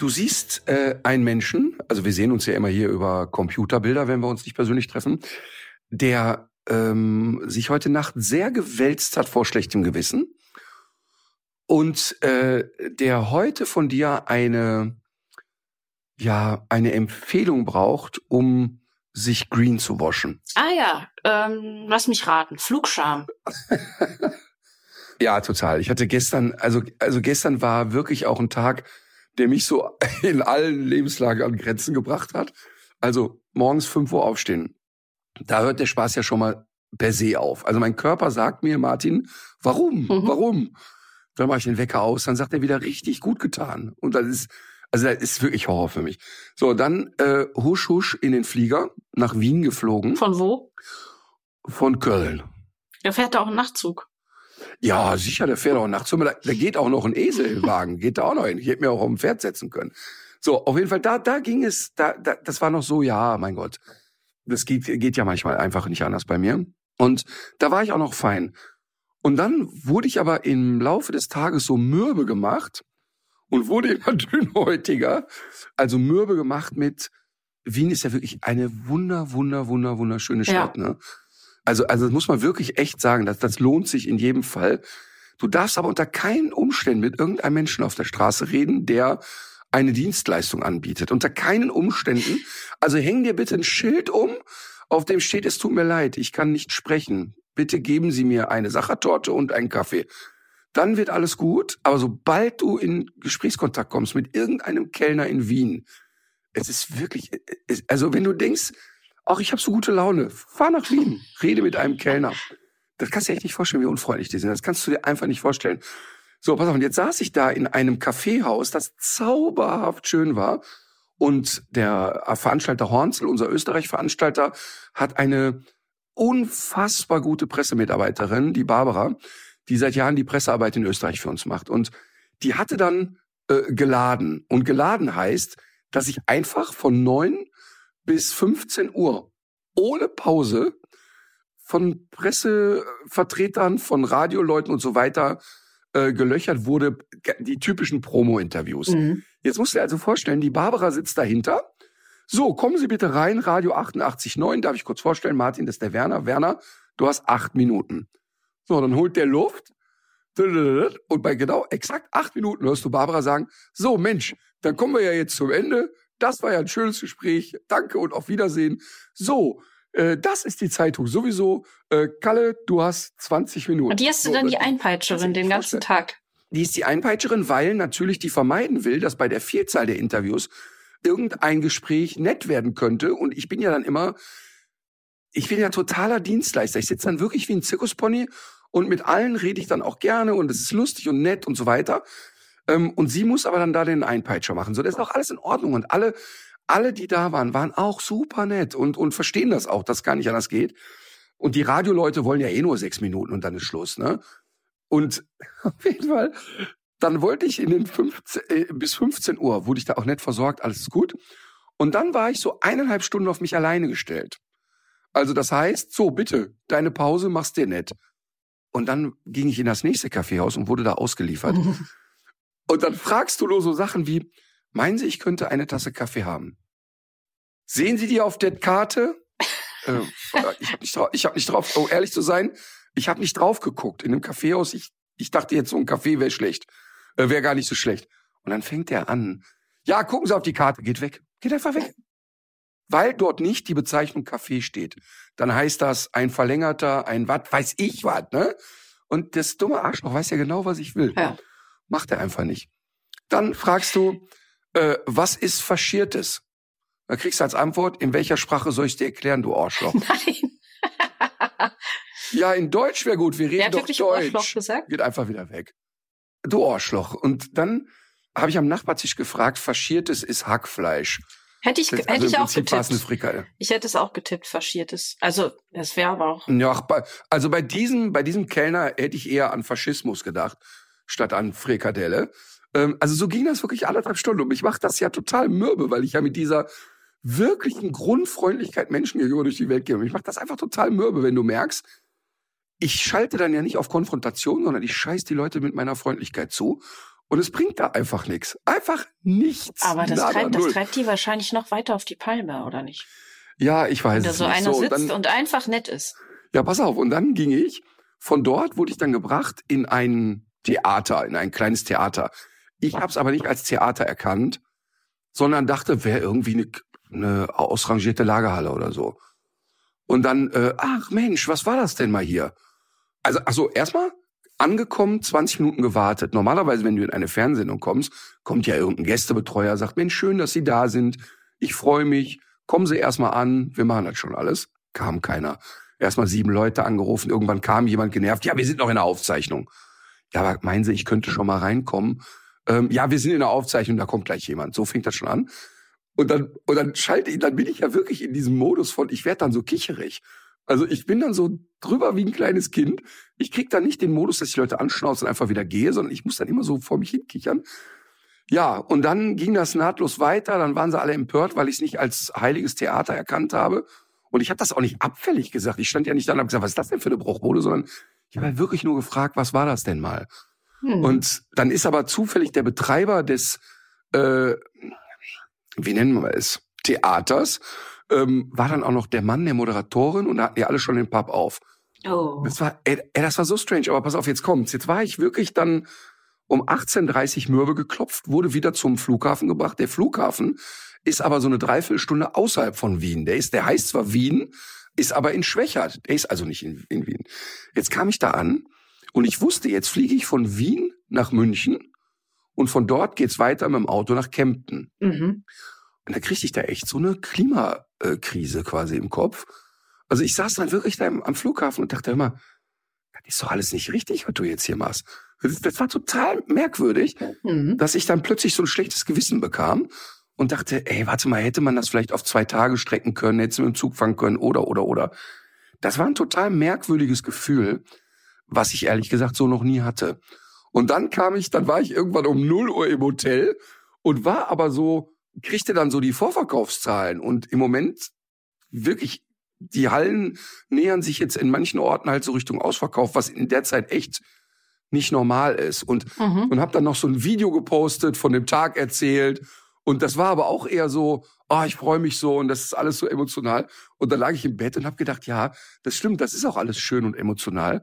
Du siehst äh, einen Menschen, also wir sehen uns ja immer hier über Computerbilder, wenn wir uns nicht persönlich treffen, der ähm, sich heute Nacht sehr gewälzt hat vor schlechtem Gewissen und äh, der heute von dir eine ja eine Empfehlung braucht, um sich green zu waschen. Ah ja, ähm, lass mich raten, Flugscham. Ja, total. Ich hatte gestern, also also gestern war wirklich auch ein Tag, der mich so in allen Lebenslagen an Grenzen gebracht hat. Also morgens fünf Uhr aufstehen. Da hört der Spaß ja schon mal per se auf. Also mein Körper sagt mir, Martin, warum? Mhm. Warum? Dann mache ich den Wecker aus, dann sagt er wieder richtig gut getan. Und das ist, also das ist wirklich Horror für mich. So, dann äh, husch husch in den Flieger nach Wien geflogen. Von wo? Von Köln. Er fährt da auch einen Nachtzug. Ja, sicher, der fährt auch nachts. Da, da geht auch noch ein Eselwagen, geht da auch noch hin. Ich hätte mir auch auf dem Pferd setzen können. So, auf jeden Fall, da, da ging es, da, da, das war noch so, ja, mein Gott. Das geht, geht ja manchmal einfach nicht anders bei mir. Und da war ich auch noch fein. Und dann wurde ich aber im Laufe des Tages so mürbe gemacht und wurde immer dünnhäutiger. Also mürbe gemacht mit, Wien ist ja wirklich eine wunder, wunder, wunder, wunderschöne Stadt, ja. ne? Also, also das muss man wirklich echt sagen, das, das lohnt sich in jedem Fall. Du darfst aber unter keinen Umständen mit irgendeinem Menschen auf der Straße reden, der eine Dienstleistung anbietet. Unter keinen Umständen. Also häng dir bitte ein Schild um, auf dem steht, es tut mir leid, ich kann nicht sprechen. Bitte geben Sie mir eine Sachertorte und einen Kaffee. Dann wird alles gut. Aber sobald du in Gesprächskontakt kommst mit irgendeinem Kellner in Wien, es ist wirklich, also wenn du denkst, ach, ich habe so gute Laune, fahr nach Wien, rede mit einem Kellner. Das kannst du dir echt nicht vorstellen, wie unfreundlich die sind. Das kannst du dir einfach nicht vorstellen. So, pass auf, und jetzt saß ich da in einem Kaffeehaus, das zauberhaft schön war. Und der Veranstalter Hornzel, unser Österreich-Veranstalter, hat eine unfassbar gute Pressemitarbeiterin, die Barbara, die seit Jahren die Pressearbeit in Österreich für uns macht. Und die hatte dann äh, geladen. Und geladen heißt, dass ich einfach von neun bis 15 Uhr ohne Pause von Pressevertretern, von Radioleuten und so weiter äh, gelöchert wurde, die typischen Promo-Interviews. Mhm. Jetzt musst du dir also vorstellen, die Barbara sitzt dahinter. So, kommen Sie bitte rein, Radio 88.9, darf ich kurz vorstellen, Martin, das ist der Werner. Werner, du hast acht Minuten. So, dann holt der Luft und bei genau exakt acht Minuten hörst du Barbara sagen, so Mensch, dann kommen wir ja jetzt zum Ende. Das war ja ein schönes Gespräch. Danke und auf Wiedersehen. So, äh, das ist die Zeitung sowieso. Äh, Kalle, du hast 20 Minuten. Und die hast du so, dann die Einpeitscherin den ganzen Tag. Die ist die Einpeitscherin, weil natürlich die vermeiden will, dass bei der Vielzahl der Interviews irgendein Gespräch nett werden könnte. Und ich bin ja dann immer, ich bin ja totaler Dienstleister. Ich sitze dann wirklich wie ein Zirkuspony und mit allen rede ich dann auch gerne und es ist lustig und nett und so weiter. Ähm, und sie muss aber dann da den Einpeitscher machen. So, das ist auch alles in Ordnung. Und alle, alle, die da waren, waren auch super nett und, und verstehen das auch, dass gar nicht anders geht. Und die Radioleute wollen ja eh nur sechs Minuten und dann ist Schluss, ne? Und auf jeden Fall, dann wollte ich in den 15, äh, bis 15 Uhr, wurde ich da auch nett versorgt, alles ist gut. Und dann war ich so eineinhalb Stunden auf mich alleine gestellt. Also das heißt, so bitte, deine Pause machst dir nett. Und dann ging ich in das nächste Kaffeehaus und wurde da ausgeliefert. Und dann fragst du nur so Sachen wie, meinen Sie, ich könnte eine Tasse Kaffee haben? Sehen Sie die auf der Karte? äh, ich habe nicht, drauf, ich hab nicht drauf, oh, ehrlich zu sein, ich habe nicht drauf geguckt. In einem Kaffeehaus, ich, ich dachte jetzt, so ein Kaffee wäre schlecht. Äh, wäre gar nicht so schlecht. Und dann fängt er an. Ja, gucken Sie auf die Karte, geht weg. Geht einfach weg. Weil dort nicht die Bezeichnung Kaffee steht. Dann heißt das ein verlängerter, ein was, weiß ich was, ne? Und das dumme Arschloch weiß ja genau, was ich will. Ja. Macht er einfach nicht. Dann fragst du, äh, was ist Faschiertes? Da kriegst du als Antwort, in welcher Sprache soll ich dir erklären, du Arschloch? Nein. Ja, in Deutsch wäre gut. Wir reden Wer hat doch wirklich Deutsch. Ohrschloch gesagt? Geht einfach wieder weg. Du Ohrschloch. Und dann habe ich am Nachbartisch gefragt, faschiertes ist Hackfleisch. Hätte ich, Das- hätte also ich auch getippt. Ich hätte es auch getippt, faschiertes. Also, das wäre aber auch. Ja, also bei diesem, bei diesem Kellner hätte ich eher an Faschismus gedacht, statt an Frikadelle. Ähm, also so ging das wirklich anderthalb Stunden. Und mich macht das ja total mürbe, weil ich ja mit dieser wirklichen Grundfreundlichkeit Menschen gegenüber durch die Welt gehe. Und mich macht das einfach total mürbe, wenn du merkst, ich schalte dann ja nicht auf Konfrontation, sondern ich scheiß die Leute mit meiner Freundlichkeit zu. Und es bringt da einfach nichts. Einfach nichts. Aber das Nada, treibt, das null. treibt die wahrscheinlich noch weiter auf die Palme, oder nicht? Ja, ich weiß Wenn da es so nicht. einer so, sitzt dann, und einfach nett ist. Ja, pass auf. Und dann ging ich, von dort wurde ich dann gebracht in ein Theater, in ein kleines Theater. Ich habe es aber nicht als Theater erkannt, sondern dachte, wäre irgendwie eine, eine ausrangierte Lagerhalle oder so. Und dann, äh, ach Mensch, was war das denn mal hier? Also, also erstmal angekommen, 20 Minuten gewartet. Normalerweise, wenn du in eine Fernsehsendung kommst, kommt ja irgendein Gästebetreuer, sagt, Mensch, schön, dass Sie da sind. Ich freue mich. Kommen Sie erstmal an. Wir machen das schon alles. Kam keiner. Erstmal sieben Leute angerufen. Irgendwann kam jemand genervt. Ja, wir sind noch in der Aufzeichnung. Ja, aber meinen Sie, ich könnte schon mal reinkommen? Ähm, ja, wir sind in der Aufzeichnung, da kommt gleich jemand. So fängt das schon an. Und dann, und dann schalte ich, dann bin ich ja wirklich in diesem Modus von, ich werde dann so kicherig. Also ich bin dann so drüber wie ein kleines Kind. Ich krieg dann nicht den Modus, dass ich Leute anschnauze und einfach wieder gehe, sondern ich muss dann immer so vor mich hinkichern. Ja, und dann ging das nahtlos weiter. Dann waren sie alle empört, weil ich es nicht als heiliges Theater erkannt habe. Und ich habe das auch nicht abfällig gesagt. Ich stand ja nicht da und habe gesagt, was ist das denn für eine Bruchbude, sondern ich habe halt wirklich nur gefragt, was war das denn mal? Hm. Und dann ist aber zufällig der Betreiber des, äh, wie nennen wir es, Theaters, ähm, war dann auch noch der Mann der Moderatorin und da hatten die alle schon den Pub auf. oh. Das war, ey, ey, das war so strange, aber pass auf, jetzt kommt's. Jetzt war ich wirklich dann um 18.30 Mürbe geklopft, wurde wieder zum Flughafen gebracht. Der Flughafen ist aber so eine Dreiviertelstunde außerhalb von Wien. Der ist, der heißt zwar Wien, ist aber in Schwächert. Der ist also nicht in, in Wien. Jetzt kam ich da an und ich wusste, jetzt fliege ich von Wien nach München und von dort geht's weiter mit dem Auto nach Kempten. Mhm. Und da kriegte ich da echt so eine Klimakrise quasi im Kopf. Also ich saß dann wirklich da am am Flughafen und dachte immer, das ist doch alles nicht richtig, was du jetzt hier machst. Das, das war total merkwürdig, Mhm. dass ich dann plötzlich so ein schlechtes Gewissen bekam und dachte, ey, warte mal, hätte man das vielleicht auf zwei Tage strecken können, hätte sie mit dem Zug fahren können oder, oder, oder. Das war ein total merkwürdiges Gefühl, was ich ehrlich gesagt so noch nie hatte. Und dann kam ich, dann war ich irgendwann um 0 Uhr im Hotel und war aber so, kriegte dann so die Vorverkaufszahlen und im Moment wirklich die Hallen nähern sich jetzt in manchen Orten halt so Richtung Ausverkauf, was in der Zeit echt nicht normal ist. Und Mhm. und habe dann noch so ein Video gepostet, von dem Tag erzählt. Und das war aber auch eher so, oh, ich freue mich so und das ist alles so emotional. Und dann lag ich im Bett und habe gedacht, ja, das stimmt, das ist auch alles schön und emotional.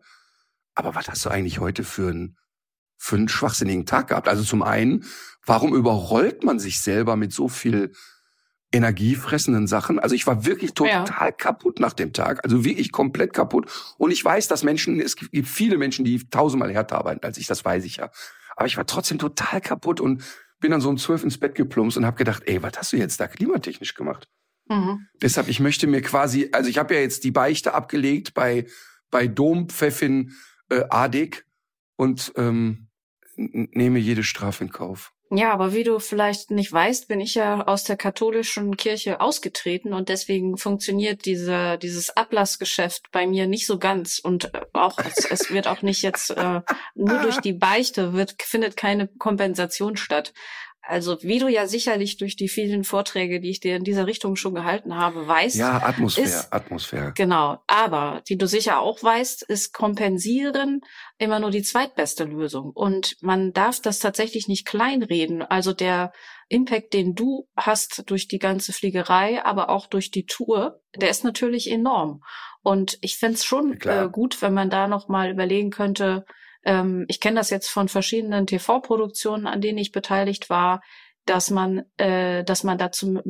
Aber was hast du eigentlich heute für einen für einen schwachsinnigen Tag gehabt? Also zum einen, warum überrollt man sich selber mit so viel energiefressenden Sachen? Also ich war wirklich Ja. total kaputt nach dem Tag, also wirklich komplett kaputt. Und ich weiß, dass Menschen, es gibt viele Menschen, die tausendmal härter arbeiten als ich, das weiß ich ja. Aber ich war trotzdem total kaputt und bin dann so um zwölf ins Bett geplumpst und habe gedacht, ey, was hast du jetzt da klimatechnisch gemacht? Mhm. Deshalb, ich möchte mir quasi, also ich habe ja jetzt die Beichte abgelegt bei bei Dompfeffin äh, Adik und ähm, nehme jede Strafe in Kauf. Ja, aber wie du vielleicht nicht weißt, bin ich ja aus der katholischen Kirche ausgetreten und deswegen funktioniert diese, dieses Ablassgeschäft bei mir nicht so ganz und äh, auch es, es wird auch nicht jetzt äh, nur durch die Beichte wird findet keine Kompensation statt. Also wie du ja sicherlich durch die vielen Vorträge, die ich dir in dieser Richtung schon gehalten habe, weißt, Ja, Atmosphäre, ist- Atmosphäre. Genau, aber die du sicher auch weißt, ist kompensieren immer nur die zweitbeste Lösung. Und man darf das tatsächlich nicht kleinreden. Also der Impact, den du hast durch die ganze Fliegerei, aber auch durch die Tour, der ist natürlich enorm. Und ich fänd's Ja, schon äh, gut, wenn man da noch mal überlegen könnte, ähm, ich kenne das jetzt von verschiedenen TV-Produktionen, an denen ich beteiligt war, dass man, äh, dass man dazu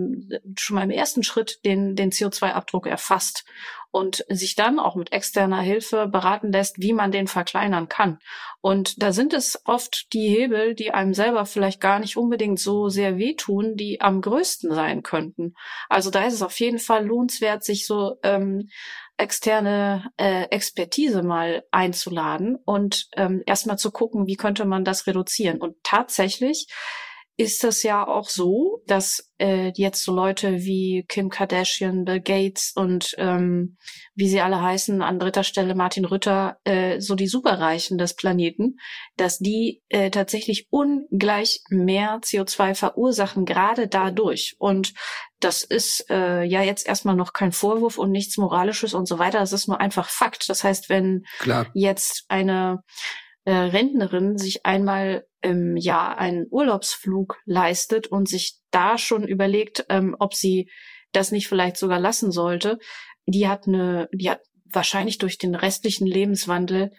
schon mal im ersten Schritt den, den CO2-Abdruck erfasst und sich dann auch mit externer Hilfe beraten lässt, wie man den verkleinern kann. Und da sind es oft die Hebel, die einem selber vielleicht gar nicht unbedingt so sehr wehtun, die am größten sein könnten. Also da ist es auf jeden Fall lohnenswert, sich so ähm, externe äh, Expertise mal einzuladen und ähm, erstmal zu gucken, wie könnte man das reduzieren. Und tatsächlich ist es ja auch so, dass äh, jetzt so Leute wie Kim Kardashian, Bill Gates und ähm, wie sie alle heißen, an dritter Stelle Martin Rütter, äh, so die Superreichen des Planeten, dass die äh, tatsächlich ungleich mehr CO2 verursachen, gerade dadurch. Und das ist äh, ja jetzt erstmal noch kein Vorwurf und nichts Moralisches und so weiter. Das ist nur einfach Fakt. Das heißt, wenn Klar. jetzt eine äh, Rentnerin sich einmal im Jahr einen Urlaubsflug leistet und sich da schon überlegt, ähm, ob sie das nicht vielleicht sogar lassen sollte, die hat eine, die hat wahrscheinlich durch den restlichen Lebenswandel,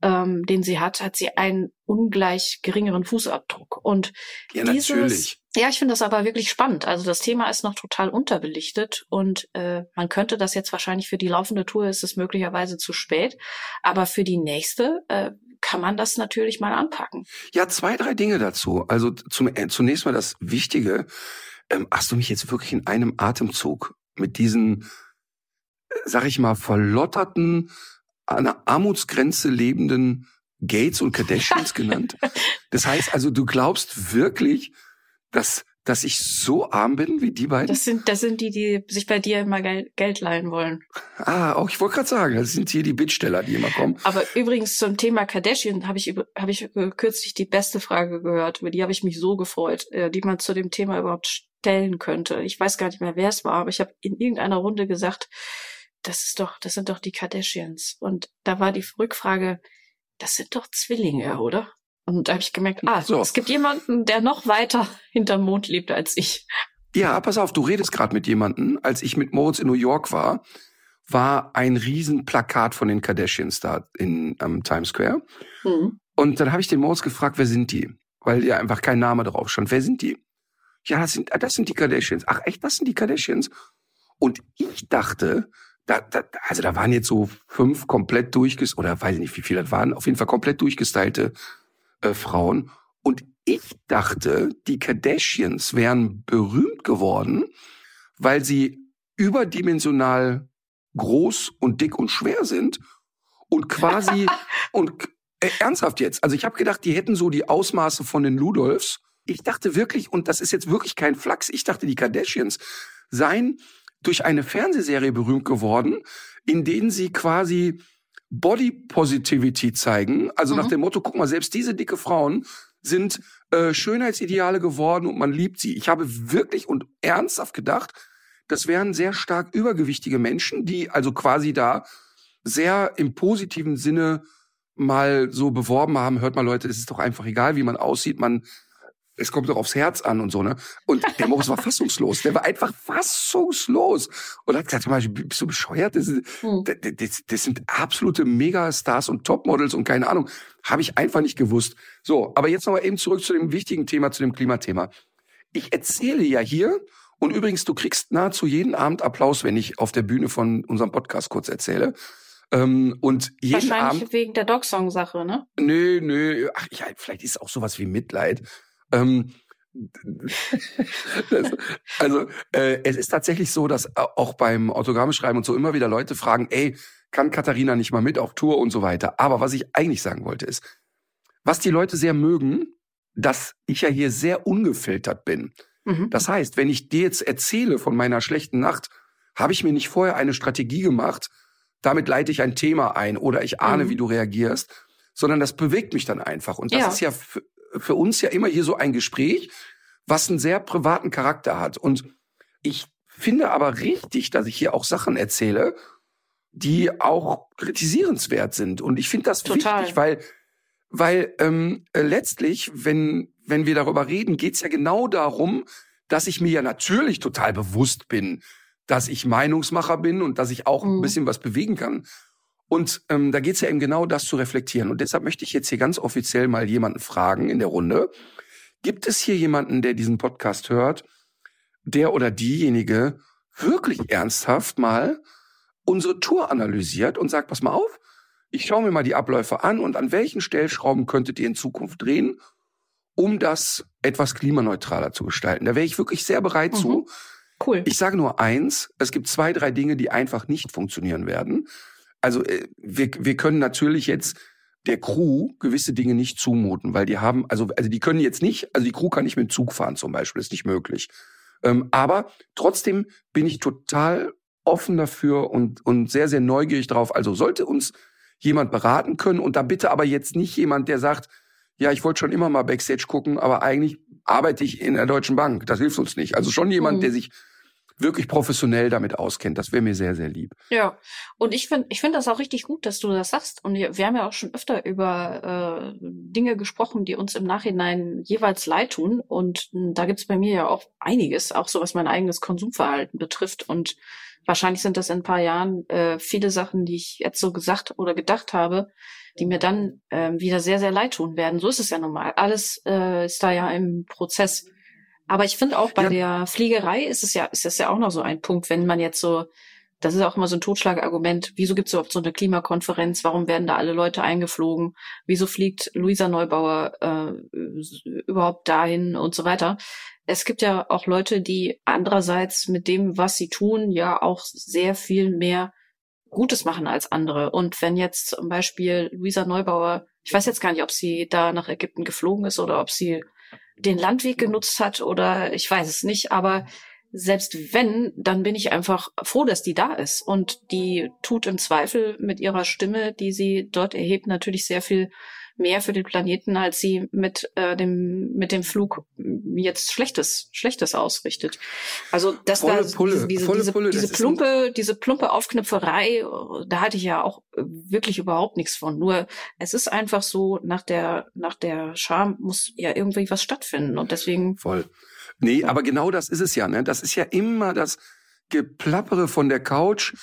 ähm, den sie hat, hat sie einen ungleich geringeren Fußabdruck. Und Ja, dieses, natürlich. Ja, ich finde das aber wirklich spannend. Also das Thema ist noch total unterbelichtet und äh, man könnte das jetzt wahrscheinlich für die laufende Tour ist es möglicherweise zu spät, aber für die nächste äh, kann man das natürlich mal anpacken. Ja, zwei, drei Dinge dazu. Also zum, äh, zunächst mal das Wichtige. Ähm, hast du mich jetzt wirklich in einem Atemzug mit diesen, äh, sag ich mal, verlotterten, an der Armutsgrenze lebenden Gates und Kardashians genannt? Das heißt also, du glaubst wirklich, dass, dass ich so arm bin wie die beiden? Das sind, das sind die, die sich bei dir immer Geld, Geld leihen wollen. ah, auch ich wollte gerade sagen, das sind hier die Bittsteller, die immer kommen. Aber übrigens zum Thema Kardashian habe ich, habe ich kürzlich die beste Frage gehört, über die habe ich mich so gefreut, äh, die man zu dem Thema überhaupt stellen könnte. Ich weiß gar nicht mehr, wer es war, aber ich habe in irgendeiner Runde gesagt, das ist doch, das sind doch die Kardashians. Und da war die Rückfrage, das sind doch Zwillinge, oder? Und da habe ich gemerkt, ah, So. es gibt jemanden, der noch weiter hinterm Mond lebt als ich. Ja, pass auf, du redest gerade mit jemandem. Als ich mit Moritz in New York war, war ein Riesenplakat von den Kardashians da in am Times Square. Hm. Und dann habe ich den Moritz gefragt, wer sind die? Weil ja einfach kein Name drauf stand. Wer sind die? Ja, das sind, ah, das sind die Kardashians. Ach echt, das sind die Kardashians? Und ich dachte, da, da, also da waren jetzt so fünf komplett durchges oder weiß ich nicht, wie viele das waren, auf jeden Fall komplett durchgestylte äh, Frauen. Und ich dachte, die Kardashians wären berühmt geworden, weil sie überdimensional groß und dick und schwer sind und quasi und äh, ernsthaft jetzt. Also ich habe gedacht, die hätten so die Ausmaße von den Ludolfs. Ich dachte wirklich, und das ist jetzt wirklich kein Flachs, ich dachte, die Kardashians seien durch eine Fernsehserie berühmt geworden, in denen sie quasi Body Positivity zeigen. Also Mhm. nach dem Motto, guck mal, selbst diese dicke Frauen sind äh, Schönheitsideale geworden und man liebt sie. Ich habe wirklich und ernsthaft gedacht, das wären sehr stark übergewichtige Menschen, die also quasi da sehr im positiven Sinne mal so beworben haben, hört mal Leute, es ist doch einfach egal, wie man aussieht, man es kommt doch aufs Herz an und so, ne? Und der Moritz war fassungslos. Der war einfach fassungslos. Und hat gesagt, bist du bescheuert? Das, Hm. das, das, das sind absolute Megastars und Topmodels und keine Ahnung. Habe ich einfach nicht gewusst. So, aber jetzt nochmal eben zurück zu dem wichtigen Thema, zu dem Klimathema. Ich erzähle ja hier, und übrigens, du kriegst nahezu jeden Abend Applaus, wenn ich auf der Bühne von unserem Podcast kurz erzähle. Ähm, und jeden Wahrscheinlich Abend. wegen der Dogsong-Sache, ne? Nö, nö, ach ja, vielleicht ist auch sowas wie Mitleid. Ähm, das, also äh, es ist tatsächlich so, dass auch beim Autogrammschreiben und so immer wieder Leute fragen, ey, kann Katharina nicht mal mit auf Tour und so weiter. Aber was ich eigentlich sagen wollte ist, was die Leute sehr mögen, dass ich ja hier sehr ungefiltert bin. Mhm. Das heißt, wenn ich dir jetzt erzähle von meiner schlechten Nacht, habe ich mir nicht vorher eine Strategie gemacht, damit leite ich ein Thema ein oder ich ahne, Mhm. wie du reagierst, sondern das bewegt mich dann einfach. Und das Ja. ist ja für, uns ja immer hier so ein Gespräch, was einen sehr privaten Charakter hat. Und ich finde aber richtig, dass ich hier auch Sachen erzähle, die auch kritisierenswert sind. Und ich finde das Total. wichtig, weil, weil ähm, äh, letztlich, wenn, wenn wir darüber reden, geht's ja genau darum, dass ich mir ja natürlich total bewusst bin, dass ich Meinungsmacher bin und dass ich auch ein Mhm. bisschen was bewegen kann. Und ähm, da geht's ja eben genau das zu reflektieren. Und deshalb möchte ich jetzt hier ganz offiziell mal jemanden fragen in der Runde. Gibt es hier jemanden, der diesen Podcast hört, der oder diejenige wirklich ernsthaft mal unsere Tour analysiert und sagt, pass mal auf, ich schaue mir mal die Abläufe an und an welchen Stellschrauben könntet ihr in Zukunft drehen, um das etwas klimaneutraler zu gestalten. Da wäre ich wirklich sehr bereit mhm. zu. Cool. Ich sage nur eins, es gibt zwei, drei Dinge, die einfach nicht funktionieren werden. Also äh, wir, wir können natürlich jetzt der Crew gewisse Dinge nicht zumuten, weil die haben, also, also die können jetzt nicht, also die Crew kann nicht mit dem Zug fahren zum Beispiel, ist nicht möglich. Ähm, aber trotzdem bin ich total offen dafür und, und sehr, sehr neugierig drauf. Also sollte uns jemand beraten können und da bitte aber jetzt nicht jemand, der sagt, ja, ich wollte schon immer mal Backstage gucken, aber eigentlich arbeite ich in der Deutschen Bank. Das hilft uns nicht. Also schon jemand, mhm. der sich wirklich professionell damit auskennt. Das wäre mir sehr, sehr lieb. Ja, und ich finde ich finde das auch richtig gut, dass du das sagst. Und wir haben ja auch schon öfter über äh, Dinge gesprochen, die uns im Nachhinein jeweils leid tun. Und äh, da gibt's bei mir ja auch einiges, auch so was mein eigenes Konsumverhalten betrifft. Und wahrscheinlich sind das in ein paar Jahren äh, viele Sachen, die ich jetzt so gesagt oder gedacht habe, die mir dann äh, wieder sehr, sehr leid tun werden. So ist es ja normal. Alles äh, ist da ja im Prozess. Aber ich finde auch bei ja. der Fliegerei ist es ja, ist das ja auch noch so ein Punkt, wenn man jetzt so, das ist auch immer so ein Totschlagargument, wieso gibt es überhaupt so eine Klimakonferenz, warum werden da alle Leute eingeflogen, wieso fliegt Luisa Neubauer äh, überhaupt dahin und so weiter. Es gibt ja auch Leute, die andererseits mit dem, was sie tun, ja auch sehr viel mehr Gutes machen als andere. Und wenn jetzt zum Beispiel Luisa Neubauer, ich weiß jetzt gar nicht, ob sie da nach Ägypten geflogen ist oder ob sie den Landweg genutzt hat oder ich weiß es nicht, aber selbst wenn, dann bin ich einfach froh, dass die da ist. Und die tut im Zweifel mit ihrer Stimme, die sie dort erhebt, natürlich sehr viel mehr für den Planeten, als sie mit äh, dem mit dem Flug jetzt Schlechtes Schlechtes ausrichtet. Also das volle da Pulle, diese, diese, Pulle, diese plumpe diese plumpe Aufknüpferei, da hatte ich ja auch wirklich überhaupt nichts von. Nur es ist einfach so nach der nach der Scham muss ja irgendwie was stattfinden und deswegen voll. Nee, aber genau das ist es ja, ne? Das ist ja immer das Geplappere von der Couch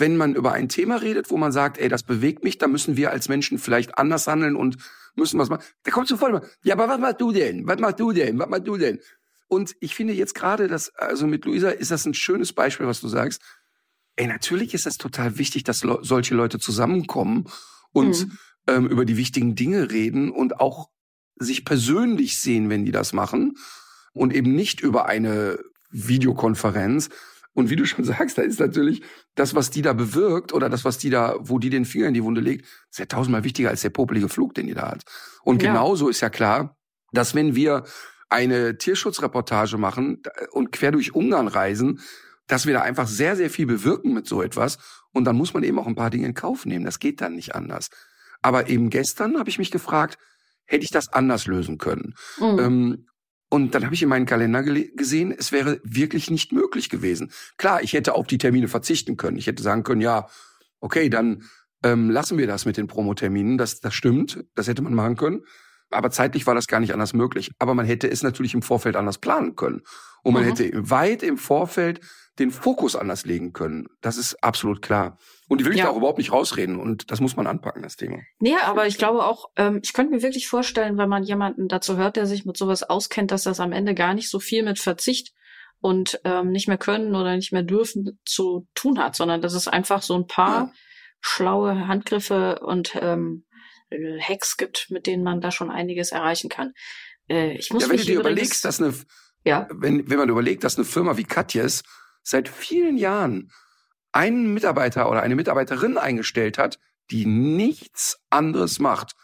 wenn man über ein Thema redet, wo man sagt, ey, das bewegt mich, da müssen wir als Menschen vielleicht anders handeln und müssen was machen. Da kommt sofort ja, aber was machst du denn? Was machst du denn? Was machst du denn? Und ich finde jetzt gerade, dass, also mit Luisa ist das ein schönes Beispiel, was du sagst. Ey, natürlich ist das total wichtig, dass le solche Leute zusammenkommen und mhm. ähm, über die wichtigen Dinge reden und auch sich persönlich sehen, wenn die das machen und eben nicht über eine Videokonferenz, und wie du schon sagst, da ist natürlich das, was die da bewirkt oder das, was die da, wo die den Finger in die Wunde legt, ist ja tausendmal wichtiger als der popelige Flug, den die da hat. Und ja. genauso ist ja klar, dass wenn wir eine Tierschutzreportage machen und quer durch Ungarn reisen, dass wir da einfach sehr, sehr viel bewirken mit so etwas. Und dann muss man eben auch ein paar Dinge in Kauf nehmen. Das geht dann nicht anders. Aber eben gestern habe ich mich gefragt, hätte ich das anders lösen können? Mhm. Ähm, und dann habe ich in meinen Kalender gesehen, es wäre wirklich nicht möglich gewesen. Klar, ich hätte auf die Termine verzichten können. Ich hätte sagen können, ja, okay, dann ähm, lassen wir das mit den Promoterminen. Das, das stimmt, das hätte man machen können. Aber zeitlich war das gar nicht anders möglich. Aber man hätte es natürlich im Vorfeld anders planen können. Und man mhm. hätte weit im Vorfeld den Fokus anders legen können. Das ist absolut klar. Und die will ich ja. da auch überhaupt nicht rausreden. Und das muss man anpacken, das Thema. Nee, aber ich glaube auch, ähm, ich könnte mir wirklich vorstellen, wenn man jemanden dazu hört, der sich mit sowas auskennt, dass das am Ende gar nicht so viel mit Verzicht und ähm, nicht mehr können oder nicht mehr dürfen zu tun hat, sondern dass es einfach so ein paar ja. schlaue Handgriffe und ähm, Hacks gibt, mit denen man da schon einiges erreichen kann. Äh, ich muss ja, wenn du dir überlegst, dass eine, ja? wenn, wenn man überlegt, dass eine Firma wie Katjes seit vielen Jahren einen Mitarbeiter oder eine Mitarbeiterin eingestellt hat, die nichts anderes macht,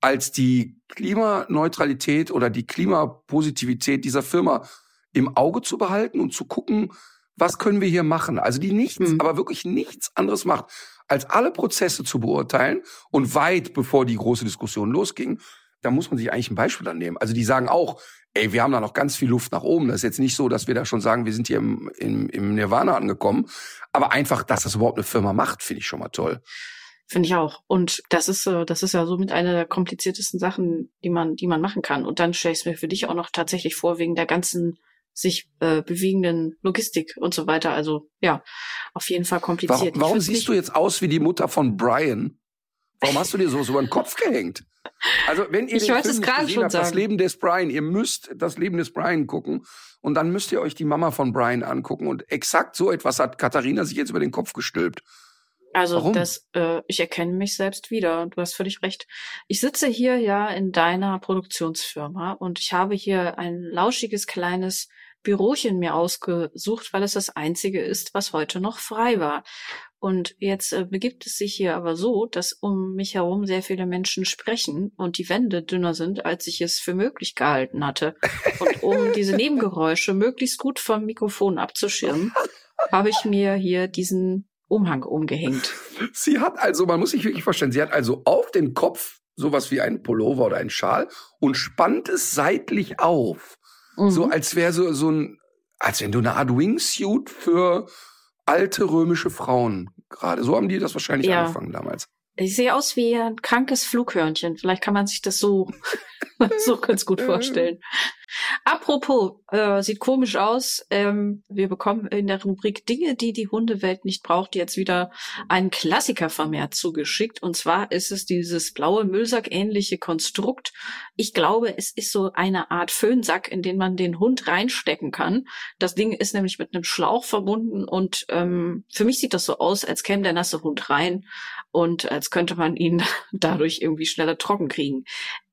als die Klimaneutralität oder die Klimapositivität dieser Firma im Auge zu behalten und zu gucken, was können wir hier machen? Also die nichts, mhm. aber wirklich nichts anderes macht, als alle Prozesse zu beurteilen und weit bevor die große Diskussion losging, da muss man sich eigentlich ein Beispiel annehmen. Also die sagen auch, ey, wir haben da noch ganz viel Luft nach oben. Das ist jetzt nicht so, dass wir da schon sagen, wir sind hier im, im, im Nirvana angekommen. Aber einfach, dass das überhaupt eine Firma macht, finde ich schon mal toll. Finde ich auch. Und das ist, äh, das ist ja somit eine der kompliziertesten Sachen, die man, die man machen kann. Und dann stelle ich es mir für dich auch noch tatsächlich vor, wegen der ganzen sich äh, bewegenden Logistik und so weiter. Also ja, auf jeden Fall kompliziert. Warum, warum siehst du jetzt aus wie die Mutter von Brian? Warum hast du dir so so über den Kopf gehängt? Also wenn ihr ich den Film nicht gesehen habt, das Leben des Brian, ihr müsst das Leben des Brian gucken und dann müsst ihr euch die Mama von Brian angucken und exakt so etwas hat Katharina sich jetzt über den Kopf gestülpt. Also Warum? das, äh, ich erkenne mich selbst wieder. Du hast völlig recht. Ich sitze hier ja in deiner Produktionsfirma und ich habe hier ein lauschiges kleines Bürochen mir ausgesucht, weil es das einzige ist, was heute noch frei war. Und jetzt äh, begibt es sich hier aber so, dass um mich herum sehr viele Menschen sprechen und die Wände dünner sind, als ich es für möglich gehalten hatte. Und um diese Nebengeräusche möglichst gut vom Mikrofon abzuschirmen, habe ich mir hier diesen Umhang umgehängt. Sie hat also, man muss sich wirklich vorstellen, sie hat also auf den Kopf sowas wie ein Pullover oder ein Schal und spannt es seitlich auf. Mhm. So als wäre so, so ein, als wenn du eine Art Wingsuit für alte römische Frauen gerade. So haben die das wahrscheinlich Ja. angefangen damals. Ich sehe aus wie ein krankes Flughörnchen. Vielleicht kann man sich das so, so ganz gut vorstellen. Apropos, äh, sieht komisch aus. Ähm, wir bekommen in der Rubrik Dinge, die die Hundewelt nicht braucht, jetzt wieder einen Klassiker vermehrt zugeschickt. Und zwar ist es dieses blaue Müllsack-ähnliche Konstrukt. Ich glaube, es ist so eine Art Föhnsack, in den man den Hund reinstecken kann. Das Ding ist nämlich mit einem Schlauch verbunden und ähm, für mich sieht das so aus, als käme der nasse Hund rein und als könnte man ihn dadurch irgendwie schneller trocken kriegen.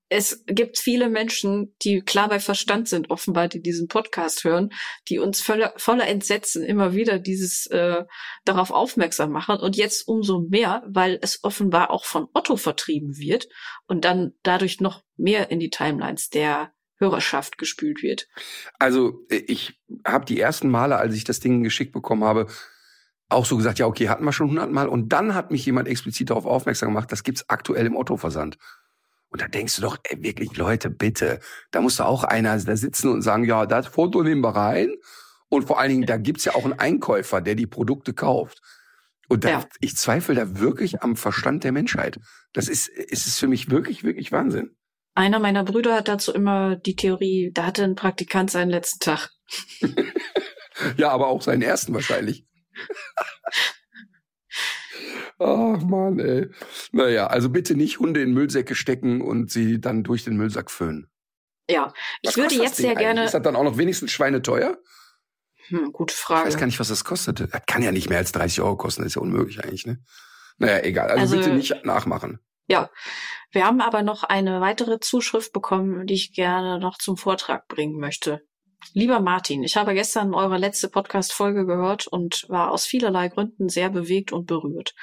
Es gibt viele Menschen, die klar bei Verstand sind, offenbar, die diesen Podcast hören, die uns voller, voller Entsetzen immer wieder dieses äh, darauf aufmerksam machen und jetzt umso mehr, weil es offenbar auch von Otto vertrieben wird und dann dadurch noch mehr in die Timelines der Hörerschaft gespült wird. Also äh, ich habe die ersten Male, als ich das Ding geschickt bekommen habe, auch so gesagt, ja okay, hatten wir schon hundertmal. Und dann hat mich jemand explizit darauf aufmerksam gemacht, das gibt's aktuell im Otto-Versand. Und da denkst du doch, ey, wirklich, Leute, bitte, da muss doch auch einer da sitzen und sagen, ja, das Foto nehmen wir rein. Und vor allen Dingen, da gibt's ja auch einen Einkäufer, der die Produkte kauft. Und da, Ja. ich zweifle da wirklich am Verstand der Menschheit. Das ist, ist es für mich wirklich, wirklich Wahnsinn. Einer meiner Brüder hat dazu immer die Theorie, da hatte ein Praktikant seinen letzten Tag. Ja, aber auch seinen ersten wahrscheinlich. Ach man, ey. Naja, also bitte nicht Hunde in Müllsäcke stecken und sie dann durch den Müllsack föhnen. Ja, ich Was würde kostet das jetzt sehr eigentlich? gerne. Ist das dann auch noch wenigstens schweineteuer? Hm, gute Ich Frage. weiß gar nicht, was das kostet. Das kann ja nicht mehr als 30 Euro kosten. Das ist ja unmöglich eigentlich, ne? Naja, egal. Also, Also- bitte nicht nachmachen. Ja, wir haben aber noch eine weitere Zuschrift bekommen, die ich gerne noch zum Vortrag bringen möchte. Lieber Martin, ich habe gestern eure letzte Podcast-Folge gehört und war aus vielerlei Gründen sehr bewegt und berührt.